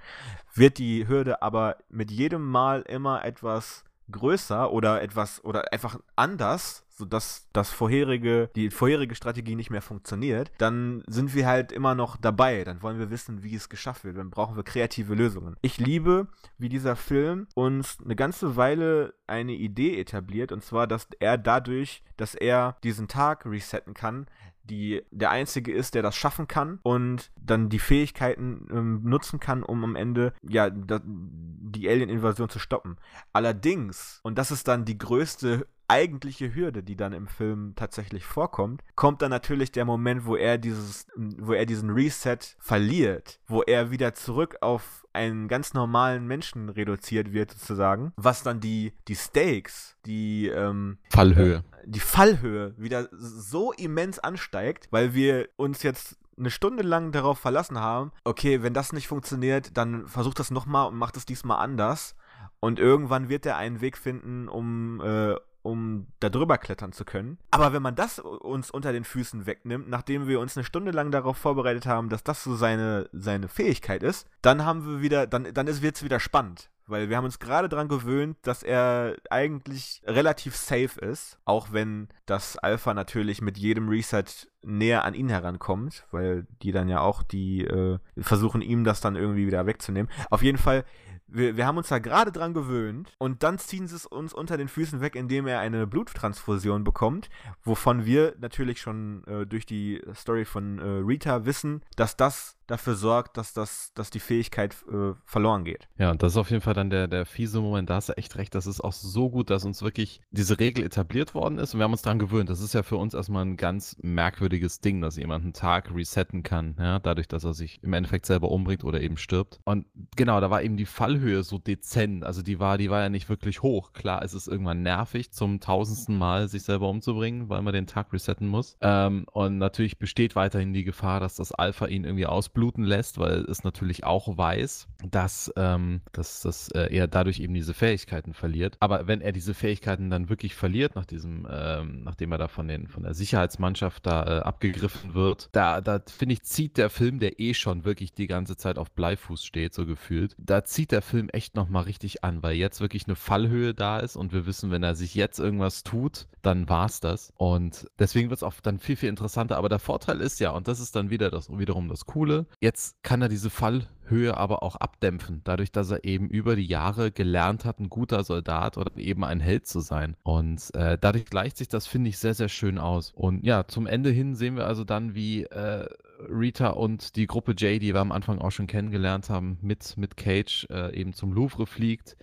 Wird die Hürde aber mit jedem Mal immer etwas größer oder etwas oder einfach anders, sodass das vorherige, die vorherige Strategie nicht mehr funktioniert, dann sind wir halt immer noch dabei. Dann wollen wir wissen, wie es geschafft wird. Dann brauchen wir kreative Lösungen. Ich liebe, wie dieser Film uns eine ganze Weile eine Idee etabliert, und zwar, dass er dadurch, dass er diesen Tag resetten kann, die der einzige ist, der das schaffen kann und dann die Fähigkeiten ähm, nutzen kann, um am Ende ja da, die Alien-Invasion zu stoppen. Allerdings, und das ist dann die größte eigentliche Hürde, die dann im Film tatsächlich vorkommt, kommt dann natürlich der Moment, wo er dieses, wo er diesen Reset verliert, wo er wieder zurück auf einen ganz normalen Menschen reduziert wird, sozusagen, was dann die, die Stakes, die ähm, Fallhöhe. Äh, die Fallhöhe wieder so immens ansteigt, weil wir uns jetzt eine Stunde lang darauf verlassen haben, okay, wenn das nicht funktioniert, dann versucht das nochmal und macht es diesmal anders. Und irgendwann wird er einen Weg finden, um, äh, um da drüber klettern zu können. Aber wenn man das uns unter den Füßen wegnimmt, nachdem wir uns eine Stunde lang darauf vorbereitet haben, dass das so seine, seine Fähigkeit ist, dann haben wir wieder, dann, dann wird es wieder spannend. Weil wir haben uns gerade daran gewöhnt, dass er eigentlich relativ safe ist, auch wenn das Alpha natürlich mit jedem Reset näher an ihn herankommt, weil die dann ja auch die äh, versuchen ihm das dann irgendwie wieder wegzunehmen. Auf jeden Fall wir, wir haben uns da gerade dran gewöhnt und dann ziehen sie es uns unter den Füßen weg, indem er eine Bluttransfusion bekommt, wovon wir natürlich schon äh, durch die Story von äh, Rita wissen, dass das dafür sorgt, dass, das, dass die Fähigkeit äh, verloren geht. Ja, und das ist auf jeden Fall dann der, der fiese Moment. Da hast du echt recht. Das ist auch so gut, dass uns wirklich diese Regel etabliert worden ist und wir haben uns daran gewöhnt. Das ist ja für uns erstmal ein ganz merkwürdiges Ding, dass jemand einen Tag resetten kann, ja, dadurch, dass er sich im Endeffekt selber umbringt oder eben stirbt. Und genau, da war eben die Fallhöhe so dezent. Also die war, die war ja nicht wirklich hoch. Klar, es ist irgendwann nervig, zum tausendsten Mal sich selber umzubringen, weil man den Tag resetten muss. Ähm, und natürlich besteht weiterhin die Gefahr, dass das Alpha ihn irgendwie ausbluten lässt, weil es natürlich auch weiß, dass, ähm, dass, dass äh, er dadurch eben diese Fähigkeiten verliert. Aber wenn er diese Fähigkeiten dann wirklich verliert, nach diesem, ähm, nachdem er da von, den, von der Sicherheitsmannschaft da äh, abgegriffen wird, da, da finde ich, zieht der Film, der eh schon wirklich die ganze Zeit auf Bleifuß steht, so gefühlt, da zieht der Film echt nochmal richtig an, weil jetzt wirklich eine Fallhöhe da ist und wir wissen, wenn er sich jetzt irgendwas tut, dann war's das. Und deswegen wird es auch dann viel, viel interessanter. Aber der Vorteil ist ja, und das ist dann wieder das, wiederum das Coole, jetzt kann er diese Fallhöhe aber auch abdämpfen, dadurch, dass er eben über die Jahre gelernt hat, ein guter Soldat oder eben ein Held zu sein. Und äh, dadurch gleicht sich das, finde ich, sehr, sehr schön aus. Und ja, zum Ende hin sehen wir also dann, wie äh, Rita und die Gruppe J, die wir am Anfang auch schon kennengelernt haben, mit, mit Cage äh, eben zum Louvre fliegt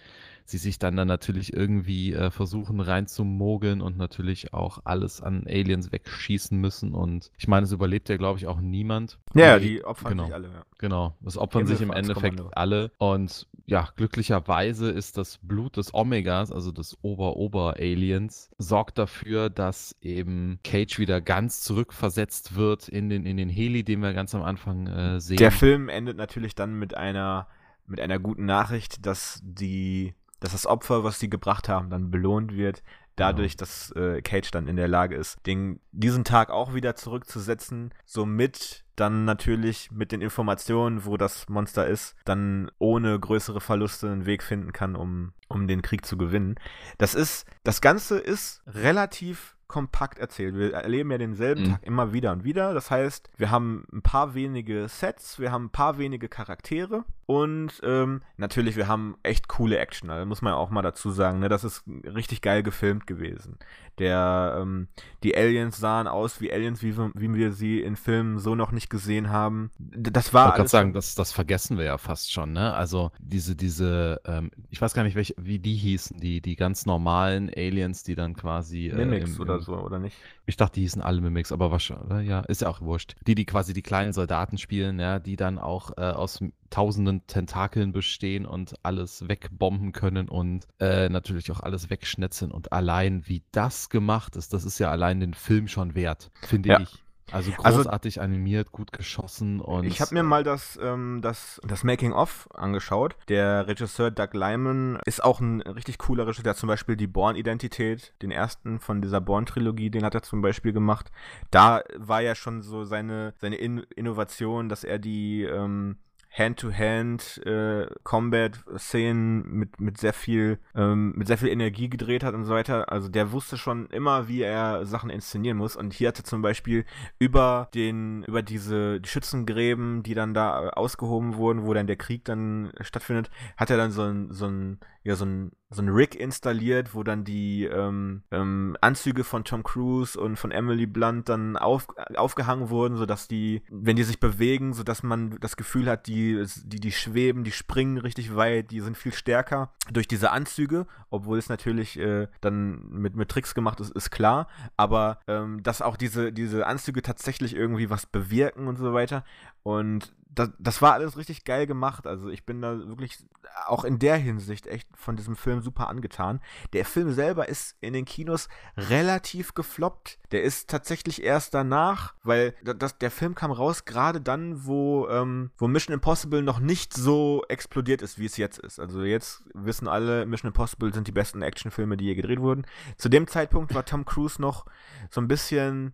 sie sich dann, dann natürlich irgendwie äh, versuchen reinzumogeln und natürlich auch alles an Aliens wegschießen müssen. Und ich meine, es überlebt ja, glaube ich, auch niemand. Ja, die, die opfern genau, sich alle. Ja. Genau, es opfern sich im Endeffekt alle. Und ja, glücklicherweise ist das Blut des Omegas, also des Ober-Ober-Aliens, sorgt dafür, dass eben Cage wieder ganz zurückversetzt wird in den, in den Heli, den wir ganz am Anfang äh, sehen. Der Film endet natürlich dann mit einer mit einer guten Nachricht, dass die dass das Opfer, was sie gebracht haben, dann belohnt wird, dadurch, genau. dass äh, Cage dann in der Lage ist, den, diesen Tag auch wieder zurückzusetzen, somit dann natürlich mit den Informationen, wo das Monster ist, dann ohne größere Verluste einen Weg finden kann, um, um den Krieg zu gewinnen. Das ist, das Ganze ist relativ kompakt erzählt. Wir erleben ja denselben mhm. Tag immer wieder und wieder. Das heißt, wir haben ein paar wenige Sets, wir haben ein paar wenige Charaktere und ähm, natürlich, wir haben echt coole Action. Also muss man auch mal dazu sagen, ne? das ist richtig geil gefilmt gewesen. Der, ähm, die Aliens sahen aus wie Aliens, wie, wie wir sie in Filmen so noch nicht gesehen haben. Das war. Ich wollte gerade sagen, das, das vergessen wir ja fast schon, ne? Also diese, diese, ähm, ich weiß gar nicht, welche, wie die hießen, die, die ganz normalen Aliens, die dann quasi. Äh, im, oder so, oder nicht? Ich dachte, die hießen alle Mimics, aber wahrscheinlich, ja, ist ja auch wurscht. Die, die quasi die kleinen Soldaten spielen, ja, die dann auch äh, aus tausenden Tentakeln bestehen und alles wegbomben können und äh, natürlich auch alles wegschnetzeln. Und allein wie das gemacht ist, das ist ja allein den Film schon wert, finde ja. ich. Also, also großartig also, animiert, gut geschossen und. Ich habe mir mal das, ähm, das, das Making-of angeschaut. Der Regisseur Doug Lyman ist auch ein richtig cooler Regisseur. Der hat zum Beispiel die Born-Identität, den ersten von dieser Born-Trilogie, den hat er zum Beispiel gemacht. Da war ja schon so seine, seine In Innovation, dass er die, ähm, Hand-to-Hand-Combat-Szenen äh, mit, mit sehr viel, ähm, mit sehr viel Energie gedreht hat und so weiter. Also der wusste schon immer, wie er Sachen inszenieren muss. Und hier hatte zum Beispiel über den, über diese die Schützengräben, die dann da äh, ausgehoben wurden, wo dann der Krieg dann stattfindet, hat er dann so ein, so ein, ja, so ein so ein Rig installiert, wo dann die ähm, ähm, Anzüge von Tom Cruise und von Emily Blunt dann auf, aufgehangen wurden, sodass die, wenn die sich bewegen, sodass man das Gefühl hat, die, die, die schweben, die springen richtig weit, die sind viel stärker durch diese Anzüge, obwohl es natürlich äh, dann mit, mit Tricks gemacht ist, ist klar, aber ähm, dass auch diese, diese Anzüge tatsächlich irgendwie was bewirken und so weiter. Und das, das war alles richtig geil gemacht. Also ich bin da wirklich auch in der Hinsicht echt von diesem Film super angetan. Der Film selber ist in den Kinos relativ gefloppt. Der ist tatsächlich erst danach, weil das, der Film kam raus gerade dann, wo, ähm, wo Mission Impossible noch nicht so explodiert ist, wie es jetzt ist. Also jetzt wissen alle, Mission Impossible sind die besten Actionfilme, die je gedreht wurden. Zu dem Zeitpunkt war Tom Cruise noch so ein bisschen,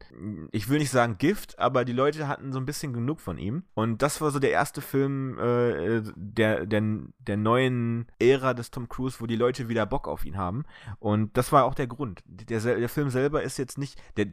ich will nicht sagen Gift, aber die Leute hatten so ein bisschen genug von ihm. Und das war so der erste Film äh, der, der, der neuen Ära des Tom Cruise, wo die Leute wieder Bock auf ihn haben. Und das war auch der Grund. Der, der Film selber ist jetzt nicht, der,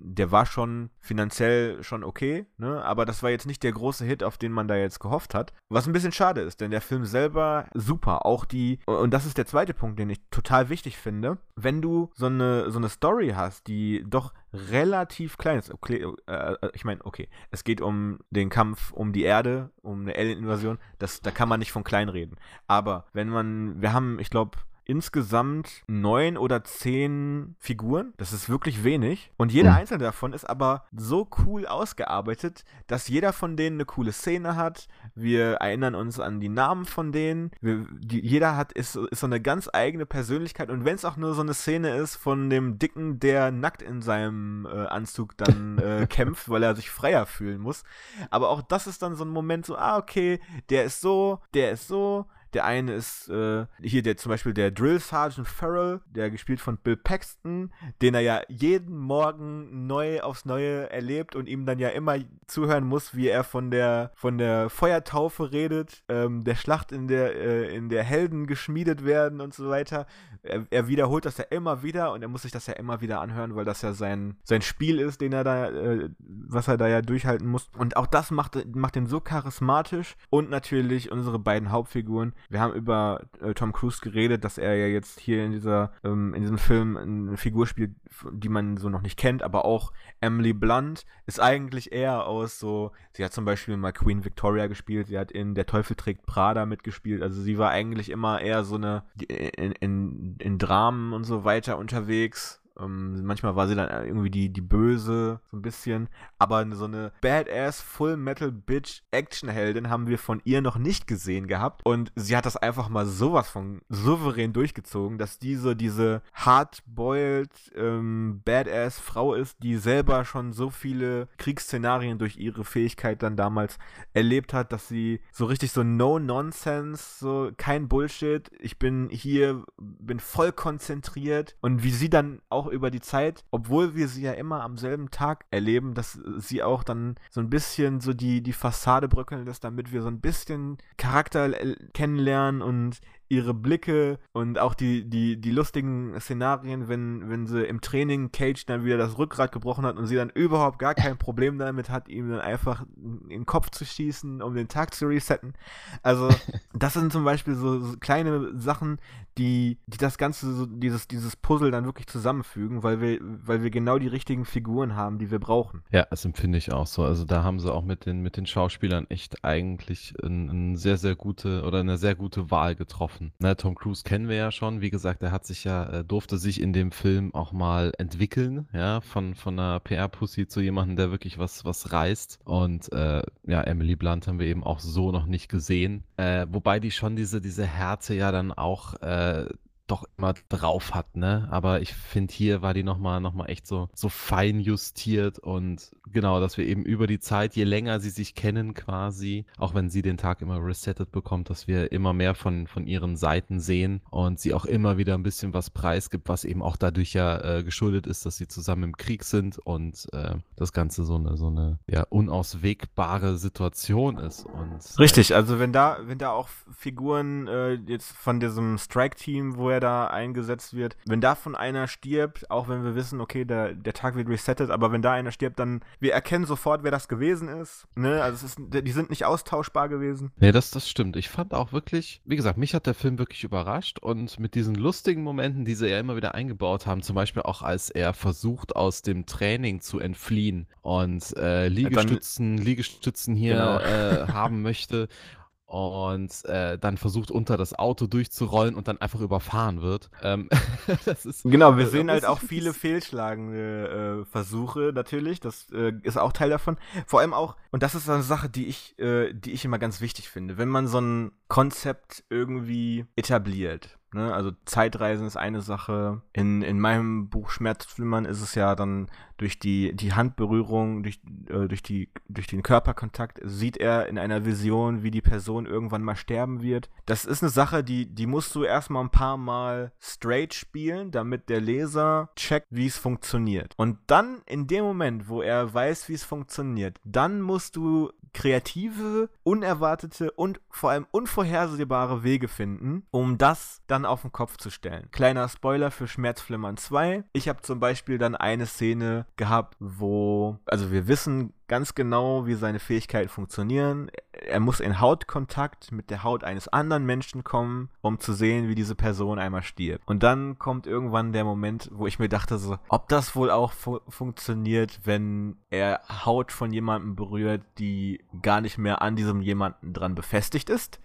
der war schon finanziell schon okay, ne? aber das war jetzt nicht der große Hit, auf den man da jetzt gehofft hat. Was ein bisschen schade ist, denn der Film selber super. Auch die, und das ist der zweite Punkt, den ich total wichtig finde, wenn du so eine, so eine Story hast, die doch relativ klein ist. Okay, äh, ich meine, okay, es geht um den Kampf um die Erde, um eine Alien-Invasion, da kann man nicht von klein reden. Aber wenn man, wir haben, ich glaube, insgesamt neun oder zehn Figuren. Das ist wirklich wenig. Und jeder mhm. einzelne davon ist aber so cool ausgearbeitet, dass jeder von denen eine coole Szene hat. Wir erinnern uns an die Namen von denen. Wir, die, jeder hat ist, ist so eine ganz eigene Persönlichkeit. Und wenn es auch nur so eine Szene ist von dem Dicken, der nackt in seinem äh, Anzug dann [LAUGHS] äh, kämpft, weil er sich freier fühlen muss. Aber auch das ist dann so ein Moment so, ah, okay, der ist so, der ist so der eine ist äh, hier der zum Beispiel der Drill Sergeant Farrell, der gespielt von Bill Paxton, den er ja jeden Morgen neu aufs Neue erlebt und ihm dann ja immer zuhören muss, wie er von der von der Feuertaufe redet, ähm, der Schlacht in der äh, in der Helden geschmiedet werden und so weiter. Er, er, wiederholt das ja immer wieder und er muss sich das ja immer wieder anhören, weil das ja sein sein Spiel ist, den er da äh, was er da ja durchhalten muss. Und auch das macht macht ihn so charismatisch und natürlich unsere beiden Hauptfiguren wir haben über äh, Tom Cruise geredet, dass er ja jetzt hier in dieser, ähm, in diesem Film eine Figur spielt, die man so noch nicht kennt, aber auch Emily Blunt ist eigentlich eher aus so, sie hat zum Beispiel mal Queen Victoria gespielt, sie hat in Der Teufel trägt Prada mitgespielt, also sie war eigentlich immer eher so eine, in, in, in Dramen und so weiter unterwegs ähm, manchmal war sie dann irgendwie die, die Böse, so ein bisschen. Aber so eine Badass Full Metal Bitch Actionheldin haben wir von ihr noch nicht gesehen gehabt. Und sie hat das einfach mal sowas von souverän durchgezogen, dass diese, diese hard-boiled ähm, Badass Frau ist, die selber schon so viele Kriegsszenarien durch ihre Fähigkeit dann damals erlebt hat, dass sie so richtig so No-Nonsense, so kein Bullshit. Ich bin hier, bin voll konzentriert. Und wie sie dann auch über die Zeit, obwohl wir sie ja immer am selben Tag erleben, dass sie auch dann so ein bisschen so die, die Fassade bröckeln lässt, damit wir so ein bisschen Charakter kennenlernen und ihre Blicke und auch die, die, die lustigen Szenarien, wenn, wenn sie im Training Cage dann wieder das Rückgrat gebrochen hat und sie dann überhaupt gar kein Problem damit hat, ihm dann einfach in den Kopf zu schießen, um den Tag zu resetten. Also, [LAUGHS] das sind zum Beispiel so, so kleine Sachen, die, die das Ganze, so dieses, dieses Puzzle dann wirklich zusammenfügen, weil wir, weil wir genau die richtigen Figuren haben, die wir brauchen. Ja, das empfinde ich auch so. Also da haben sie auch mit den, mit den Schauspielern echt eigentlich eine ein sehr, sehr gute oder eine sehr gute Wahl getroffen laufen. Ne, Tom Cruise kennen wir ja schon. Wie gesagt, er hat sich ja, äh, durfte sich in dem Film auch mal entwickeln, ja, von, von einer PR-Pussy zu jemandem, der wirklich was, was reißt. Und äh, ja, Emily Blunt haben wir eben auch so noch nicht gesehen. Äh, wobei die schon diese, diese Härte ja dann auch äh, doch immer drauf hat, ne? Aber ich finde, hier war die nochmal noch mal echt so, so fein justiert und genau, dass wir eben über die Zeit, je länger sie sich kennen quasi, auch wenn sie den Tag immer resettet bekommt, dass wir immer mehr von, von ihren Seiten sehen und sie auch immer wieder ein bisschen was preisgibt, was eben auch dadurch ja äh, geschuldet ist, dass sie zusammen im Krieg sind und äh, das Ganze so eine, so eine ja, unauswegbare Situation ist. Und, äh, Richtig, also wenn da, wenn da auch Figuren äh, jetzt von diesem Strike-Team, wo er der da eingesetzt wird, wenn davon einer stirbt, auch wenn wir wissen, okay, der, der Tag wird resettet, aber wenn da einer stirbt, dann wir erkennen sofort, wer das gewesen ist. Ne? Also ist, die sind nicht austauschbar gewesen. Nee, das, das stimmt. Ich fand auch wirklich, wie gesagt, mich hat der Film wirklich überrascht und mit diesen lustigen Momenten, die sie ja immer wieder eingebaut haben, zum Beispiel auch als er versucht, aus dem Training zu entfliehen und äh, Liegestützen, dann, Liegestützen hier genau. äh, haben möchte [LAUGHS] und äh, dann versucht unter das Auto durchzurollen und dann einfach überfahren wird. Ähm, [LAUGHS] das ist, genau, wir äh, sehen halt auch viele fehlschlagende äh, Versuche natürlich. Das äh, ist auch Teil davon. Vor allem auch, und das ist eine Sache, die ich, äh, die ich immer ganz wichtig finde, wenn man so ein Konzept irgendwie etabliert Ne? Also Zeitreisen ist eine Sache. In, in meinem Buch Schmerzflimmern ist es ja dann durch die, die Handberührung, durch, äh, durch, die, durch den Körperkontakt, sieht er in einer Vision, wie die Person irgendwann mal sterben wird. Das ist eine Sache, die, die musst du erstmal ein paar Mal straight spielen, damit der Leser checkt, wie es funktioniert. Und dann, in dem Moment, wo er weiß, wie es funktioniert, dann musst du kreative, unerwartete und vor allem unvorhersehbare Wege finden, um das dann dann auf den Kopf zu stellen. Kleiner Spoiler für Schmerzflimmern 2. Ich habe zum Beispiel dann eine Szene gehabt, wo, also wir wissen ganz genau, wie seine Fähigkeiten funktionieren. Er muss in Hautkontakt mit der Haut eines anderen Menschen kommen, um zu sehen, wie diese Person einmal stirbt. Und dann kommt irgendwann der Moment, wo ich mir dachte, so, ob das wohl auch fu funktioniert, wenn er Haut von jemandem berührt, die gar nicht mehr an diesem jemanden dran befestigt ist.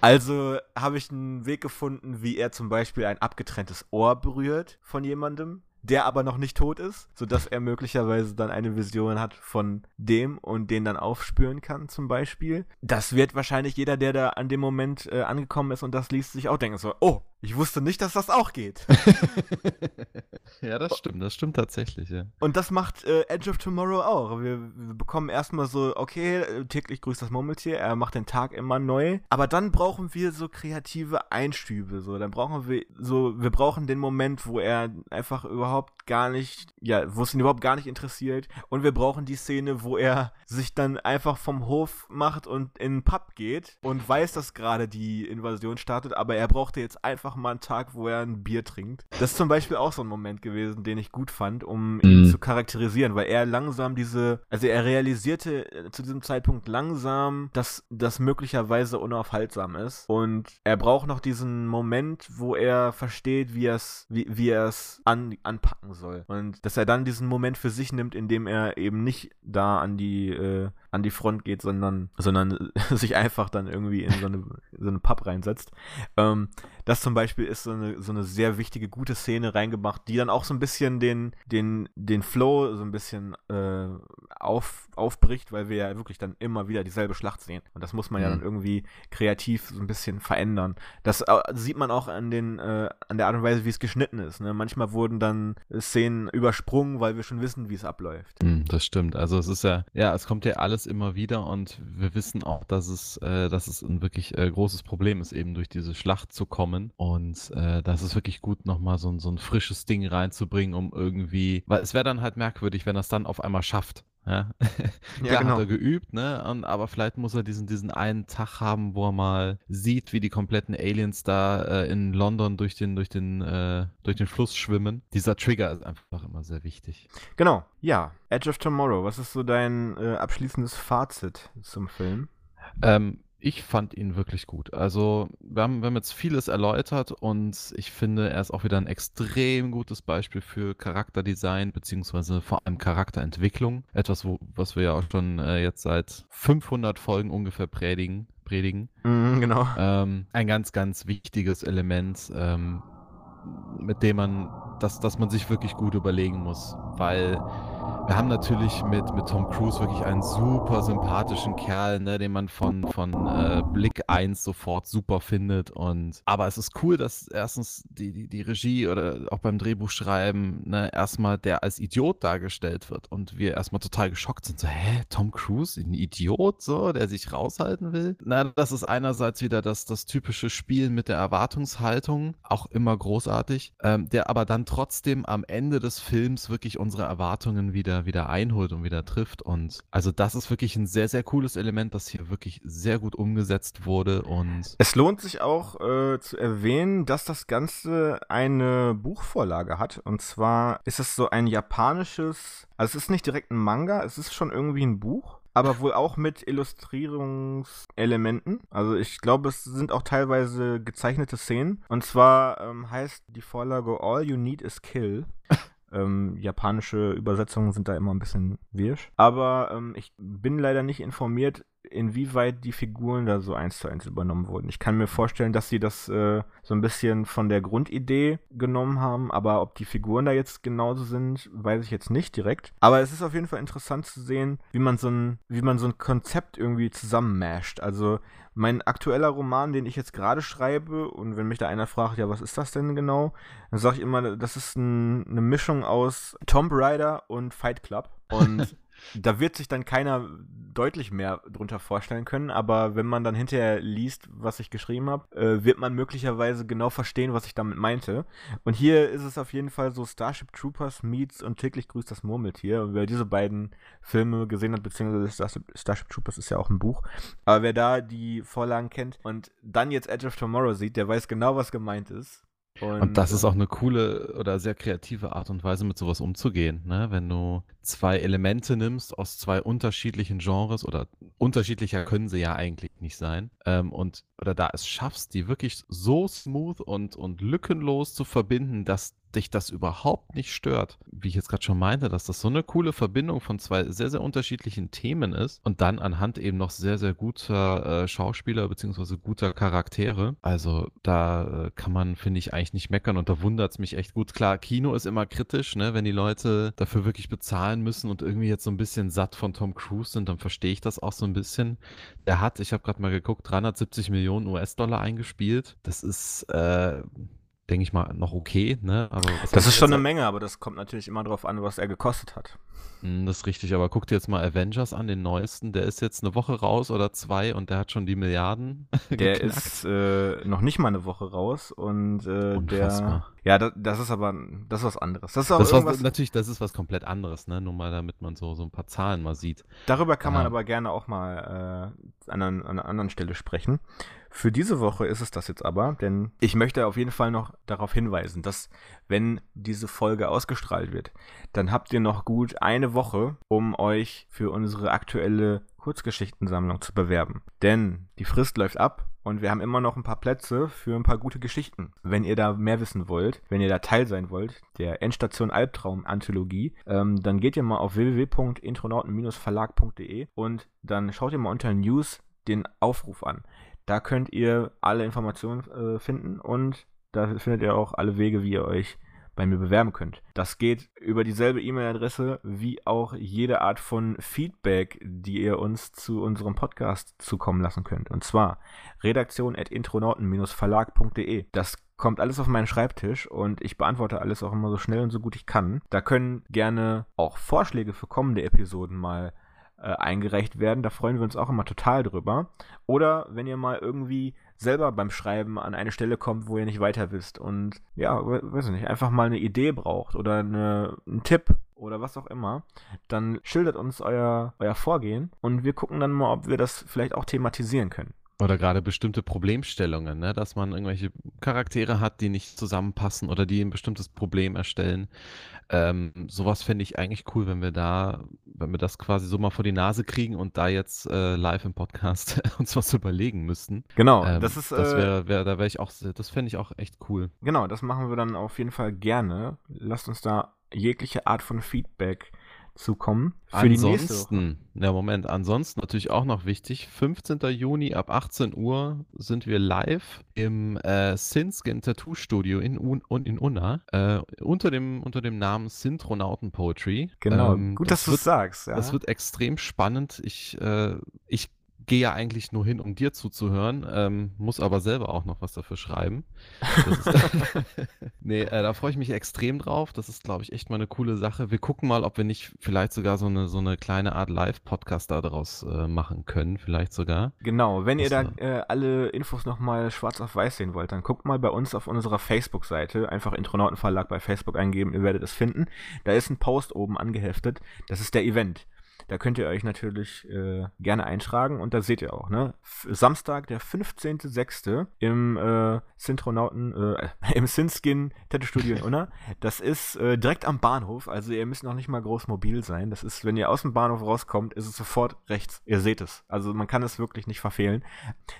Also habe ich einen Weg gefunden, wie er zum Beispiel ein abgetrenntes Ohr berührt von jemandem der aber noch nicht tot ist, sodass er möglicherweise dann eine Vision hat von dem und den dann aufspüren kann, zum Beispiel. Das wird wahrscheinlich jeder, der da an dem Moment äh, angekommen ist und das liest, sich auch denken so, oh, ich wusste nicht, dass das auch geht. [LAUGHS] ja, das stimmt, das stimmt tatsächlich, ja. Und das macht äh, Edge of Tomorrow auch. Wir, wir bekommen erstmal so, okay, täglich grüßt das Murmeltier, er macht den Tag immer neu. Aber dann brauchen wir so kreative Einstübe. So, dann brauchen wir so, wir brauchen den Moment, wo er einfach überhaupt gar nicht, ja, wo es ihn überhaupt gar nicht interessiert. Und wir brauchen die Szene, wo er sich dann einfach vom Hof macht und in den Pub geht und weiß, dass gerade die Invasion startet, aber er brauchte jetzt einfach einfach mal einen Tag, wo er ein Bier trinkt. Das ist zum Beispiel auch so ein Moment gewesen, den ich gut fand, um ihn mhm. zu charakterisieren, weil er langsam diese, also er realisierte äh, zu diesem Zeitpunkt langsam, dass das möglicherweise unaufhaltsam ist. Und er braucht noch diesen Moment, wo er versteht, wie er es, wie, wie er es an, anpacken soll. Und dass er dann diesen Moment für sich nimmt, indem er eben nicht da an die äh, an die Front geht, sondern, sondern [LAUGHS] sich einfach dann irgendwie in so eine, so eine Pub reinsetzt. Ähm, das zum Beispiel ist so eine, so eine sehr wichtige, gute Szene reingemacht, die dann auch so ein bisschen den, den, den Flow so ein bisschen äh, auf, aufbricht, weil wir ja wirklich dann immer wieder dieselbe Schlacht sehen. Und das muss man mhm. ja dann irgendwie kreativ so ein bisschen verändern. Das äh, sieht man auch an, den, äh, an der Art und Weise, wie es geschnitten ist. Ne? Manchmal wurden dann Szenen übersprungen, weil wir schon wissen, wie es abläuft. Mhm, das stimmt. Also es ist ja, ja, es kommt ja alles immer wieder und wir wissen auch, dass es, äh, dass es ein wirklich äh, großes Problem ist, eben durch diese Schlacht zu kommen. Und äh, das ist wirklich gut, nochmal so, so ein frisches Ding reinzubringen, um irgendwie, weil es wäre dann halt merkwürdig, wenn es dann auf einmal schafft. Ja, [LAUGHS] ja genau. hat er geübt, ne? Und, aber vielleicht muss er diesen, diesen einen Tag haben, wo er mal sieht, wie die kompletten Aliens da äh, in London durch den, durch, den, äh, durch den Fluss schwimmen. Dieser Trigger ist einfach immer sehr wichtig. Genau, ja. Edge of Tomorrow, was ist so dein äh, abschließendes Fazit zum Film? Ähm, ich fand ihn wirklich gut. Also, wir haben, wir haben jetzt vieles erläutert und ich finde, er ist auch wieder ein extrem gutes Beispiel für Charakterdesign beziehungsweise vor allem Charakterentwicklung. Etwas, wo, was wir ja auch schon äh, jetzt seit 500 Folgen ungefähr predigen. predigen. Mm, genau. Ähm, ein ganz, ganz wichtiges Element, ähm, mit dem man, dass, dass man sich wirklich gut überlegen muss, weil wir haben natürlich mit, mit Tom Cruise wirklich einen super sympathischen Kerl, ne, den man von, von äh, Blick 1 sofort super findet. Und aber es ist cool, dass erstens die, die, die Regie oder auch beim Drehbuchschreiben ne, erstmal der als Idiot dargestellt wird und wir erstmal total geschockt sind. So, hä, Tom Cruise, ein Idiot, so, der sich raushalten will? Na, das ist einerseits wieder das, das typische Spiel mit der Erwartungshaltung, auch immer großartig, ähm, der aber dann trotzdem am Ende des Films wirklich unsere Erwartungen wieder wieder, einholt und wieder trifft. Und also das ist wirklich ein sehr, sehr cooles Element, das hier wirklich sehr gut umgesetzt wurde. Und es lohnt sich auch äh, zu erwähnen, dass das Ganze eine Buchvorlage hat. Und zwar ist es so ein japanisches, also es ist nicht direkt ein Manga, es ist schon irgendwie ein Buch aber wohl auch mit Illustrierungselementen. Also ich glaube, es sind auch teilweise gezeichnete Szenen. Und zwar ähm, heißt die Vorlage All You Need Is Kill. Ähm, japanische Übersetzungen sind da immer ein bisschen wirsch. Aber ähm, ich bin leider nicht informiert, inwieweit die Figuren da so eins zu eins übernommen wurden. Ich kann mir vorstellen, dass sie das äh, so ein bisschen von der Grundidee genommen haben, aber ob die Figuren da jetzt genauso sind, weiß ich jetzt nicht direkt. Aber es ist auf jeden Fall interessant zu sehen, wie man so ein, wie man so ein Konzept irgendwie zusammenmasht. Also mein aktueller Roman, den ich jetzt gerade schreibe, und wenn mich da einer fragt, ja, was ist das denn genau, dann sage ich immer, das ist ein, eine Mischung aus Tomb Raider und Fight Club. Und [LAUGHS] da wird sich dann keiner deutlich mehr drunter vorstellen können, aber wenn man dann hinterher liest, was ich geschrieben habe, äh, wird man möglicherweise genau verstehen, was ich damit meinte. Und hier ist es auf jeden Fall so Starship Troopers meets und täglich grüßt das Murmeltier. Und wer diese beiden Filme gesehen hat, beziehungsweise Starship, Starship Troopers ist ja auch ein Buch, aber wer da die Vorlagen kennt und dann jetzt Edge of Tomorrow sieht, der weiß genau, was gemeint ist. Und, und, das ist auch eine coole oder sehr kreative Art und Weise, mit sowas umzugehen. Ne? Wenn du zwei Elemente nimmst aus zwei unterschiedlichen Genres oder unterschiedlicher können sie ja eigentlich nicht sein. Ähm, und oder da es schaffst, die wirklich so smooth und, und lückenlos zu verbinden, dass dich das überhaupt nicht stört. Wie ich jetzt gerade schon meinte, dass das so eine coole Verbindung von zwei sehr, sehr unterschiedlichen Themen ist und dann anhand eben noch sehr, sehr guter äh, Schauspieler bzw. guter Charaktere. Also da äh, kann man, finde ich, eigentlich nicht meckern und da wundert es mich echt gut. Klar, Kino ist immer kritisch, ne? wenn die Leute dafür wirklich bezahlen müssen und irgendwie jetzt so ein bisschen satt von Tom Cruise sind, dann verstehe ich das auch so ein bisschen. Der hat, ich habe gerade mal geguckt, 370 Millionen US-Dollar eingespielt. Das ist äh, denke ich mal, noch okay. Ne? Aber das ist schon eine Menge, aber das kommt natürlich immer darauf an, was er gekostet hat. Hm, das ist richtig, aber guck dir jetzt mal Avengers an, den neuesten. Der ist jetzt eine Woche raus oder zwei und der hat schon die Milliarden. [LAUGHS] Der ist äh, noch nicht mal eine Woche raus und äh, der. Ja, das, das, ist aber das ist was anderes. Das ist das was, natürlich, das ist was komplett anderes, ne? Nur mal, damit man so, so ein paar Zahlen mal sieht. Darüber kann man aber gerne auch mal äh, an, an einer anderen Stelle sprechen. Für diese Woche ist es das jetzt aber, denn ich möchte auf jeden Fall noch darauf hinweisen, dass wenn diese Folge ausgestrahlt wird, dann habt ihr noch gut eine Woche, um euch für unsere aktuelle Kurzgeschichtensammlung zu bewerben. Denn die Frist läuft ab und wir haben immer noch ein paar Plätze für ein paar gute Geschichten. Wenn ihr da mehr wissen wollt, wenn ihr da Teil sein wollt, der Endstation Albtraum Anthologie, ähm, dann geht ihr mal auf www.intronauten-verlag.de und dann schaut ihr mal unter News den Aufruf an. Da könnt ihr alle Informationen äh, finden und da findet ihr auch alle Wege, wie ihr euch bei mir bewerben könnt. Das geht über dieselbe E-Mail-Adresse wie auch jede Art von Feedback, die ihr uns zu unserem Podcast zukommen lassen könnt. Und zwar redaktion.intronauten-verlag.de. Das kommt alles auf meinen Schreibtisch und ich beantworte alles auch immer so schnell und so gut ich kann. Da können gerne auch Vorschläge für kommende Episoden mal äh, eingereicht werden. Da freuen wir uns auch immer total drüber. Oder wenn ihr mal irgendwie selber beim Schreiben an eine Stelle kommt, wo ihr nicht weiter wisst und ja, weiß ich nicht, einfach mal eine Idee braucht oder eine, einen Tipp oder was auch immer, dann schildert uns euer, euer Vorgehen und wir gucken dann mal, ob wir das vielleicht auch thematisieren können. Oder gerade bestimmte Problemstellungen, ne? dass man irgendwelche Charaktere hat, die nicht zusammenpassen oder die ein bestimmtes Problem erstellen. Ähm, sowas fände ich eigentlich cool, wenn wir da, wenn wir das quasi so mal vor die Nase kriegen und da jetzt äh, live im Podcast [LAUGHS] uns was überlegen müssten. Genau, ähm, das ist. Das wäre, äh, wär, da wäre ich auch, das fände ich auch echt cool. Genau, das machen wir dann auf jeden Fall gerne. Lasst uns da jegliche Art von Feedback zukommen. Für ansonsten, ja Moment, ansonsten natürlich auch noch wichtig, 15. Juni ab 18 Uhr sind wir live im äh, Sinskin Tattoo Studio in, Un in Unna äh, unter, dem, unter dem Namen Synthronauten Poetry. Genau, ähm, gut, dass du es sagst. Ja. Das wird extrem spannend. Ich, äh, ich gehe ja eigentlich nur hin, um dir zuzuhören, ähm, muss aber selber auch noch was dafür schreiben. [LAUGHS] [LAUGHS] nee, äh, da freue ich mich extrem drauf. Das ist, glaube ich, echt mal eine coole Sache. Wir gucken mal, ob wir nicht vielleicht sogar so eine, so eine kleine Art Live-Podcast daraus äh, machen können, vielleicht sogar. Genau, wenn das ihr da äh, alle Infos nochmal schwarz auf weiß sehen wollt, dann guckt mal bei uns auf unserer Facebook-Seite, einfach Intronautenverlag bei Facebook eingeben, ihr werdet es finden. Da ist ein Post oben angeheftet, das ist der Event. Da könnt ihr euch natürlich äh, gerne eintragen und da seht ihr auch, ne? Samstag, der 15.06. im äh, Synthronauten, äh, [LAUGHS] im Synskin Tattoo Studio in Unna. Das ist äh, direkt am Bahnhof, also ihr müsst noch nicht mal groß mobil sein. Das ist, wenn ihr aus dem Bahnhof rauskommt, ist es sofort rechts. Ihr seht es. Also man kann es wirklich nicht verfehlen.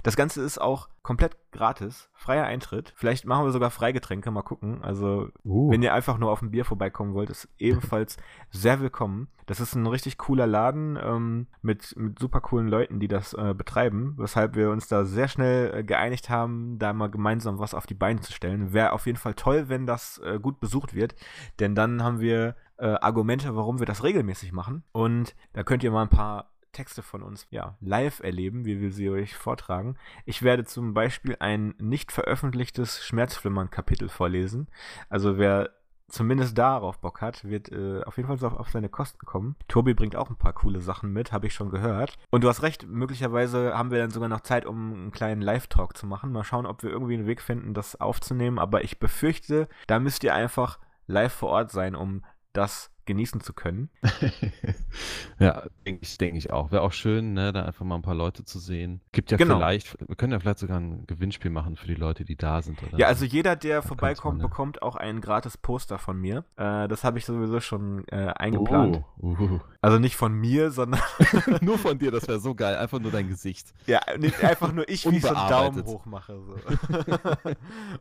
Das Ganze ist auch komplett gratis, freier Eintritt. Vielleicht machen wir sogar Freigetränke, mal gucken. Also, uh. wenn ihr einfach nur auf ein Bier vorbeikommen wollt, ist ebenfalls sehr willkommen. Das ist ein richtig cooler Laden ähm, mit, mit super coolen Leuten, die das äh, betreiben, weshalb wir uns da sehr schnell äh, geeinigt haben, da mal gemeinsam was auf die Beine zu stellen. Wäre auf jeden Fall toll, wenn das äh, gut besucht wird, denn dann haben wir äh, Argumente, warum wir das regelmäßig machen. Und da könnt ihr mal ein paar Texte von uns ja, live erleben, wie wir sie euch vortragen. Ich werde zum Beispiel ein nicht veröffentlichtes Schmerzflimmern-Kapitel vorlesen. Also wer zumindest darauf Bock hat, wird äh, auf jeden Fall so auf, auf, seine Kosten kommen. Tobi bringt auch ein paar coole Sachen mit, habe ich schon gehört. Und du hast recht, möglicherweise haben wir dann sogar noch Zeit, um einen kleinen Live-Talk zu machen. Mal schauen, ob wir irgendwie einen Weg finden, das aufzunehmen. Aber ich befürchte, da müsst ihr einfach live vor Ort sein, um das genießen zu können. [LAUGHS] ja, denke ich, denk ich auch. Wäre auch schön, ne, da einfach mal ein paar Leute zu sehen. Gibt ja genau. vielleicht, wir können ja vielleicht sogar ein Gewinnspiel machen für die Leute, die da sind. Oder? Ja, also jeder, der da vorbeikommt, man, ne? bekommt auch ein gratis Poster von mir. Äh, das habe ich sowieso schon äh, eingeplant. Uh, uh. Also nicht von mir, sondern [LAUGHS] nur von dir, das wäre so geil. Einfach nur dein Gesicht. Ja, nicht einfach nur ich, wie ich so einen Daumen hoch mache. So. [LAUGHS]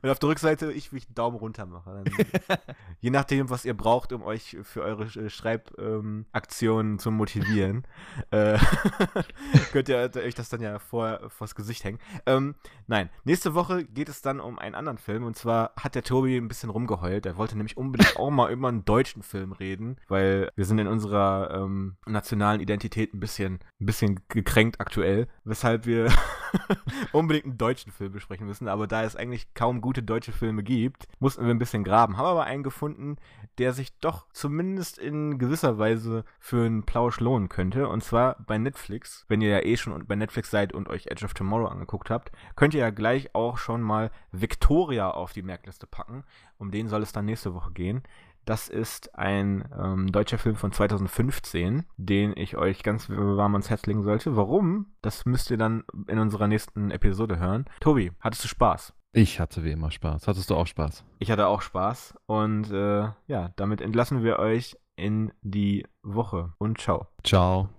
Und auf der Rückseite ich, wie ich einen Daumen runter mache. Dann, je nachdem, was ihr braucht, um euch für eure äh, Schreibaktionen ähm, zu motivieren, [LAUGHS] äh, [LAUGHS] könnt ihr euch das dann ja vor vors Gesicht hängen. Ähm, nein, nächste Woche geht es dann um einen anderen Film. Und zwar hat der Tobi ein bisschen rumgeheult. Er wollte nämlich unbedingt auch mal über einen deutschen Film reden, weil wir sind in unserer ähm, nationalen Identität ein bisschen, ein bisschen gekränkt aktuell, weshalb wir [LAUGHS] [LAUGHS] unbedingt einen deutschen Film besprechen müssen. Aber da es eigentlich kaum gute deutsche Filme gibt, mussten wir ein bisschen graben. Haben aber einen gefunden, der sich doch zumindest in gewisser Weise für einen Plausch lohnen könnte. Und zwar bei Netflix. Wenn ihr ja eh schon bei Netflix seid und euch Edge of Tomorrow angeguckt habt, könnt ihr ja gleich auch schon mal Victoria auf die Merkliste packen. Um den soll es dann nächste Woche gehen. Das ist ein ähm, deutscher Film von 2015, den ich euch ganz warm ans Herz legen sollte. Warum? Das müsst ihr dann in unserer nächsten Episode hören. Tobi, hattest du Spaß? Ich hatte wie immer Spaß. Hattest du auch Spaß? Ich hatte auch Spaß. Und äh, ja, damit entlassen wir euch in die Woche. Und ciao. Ciao.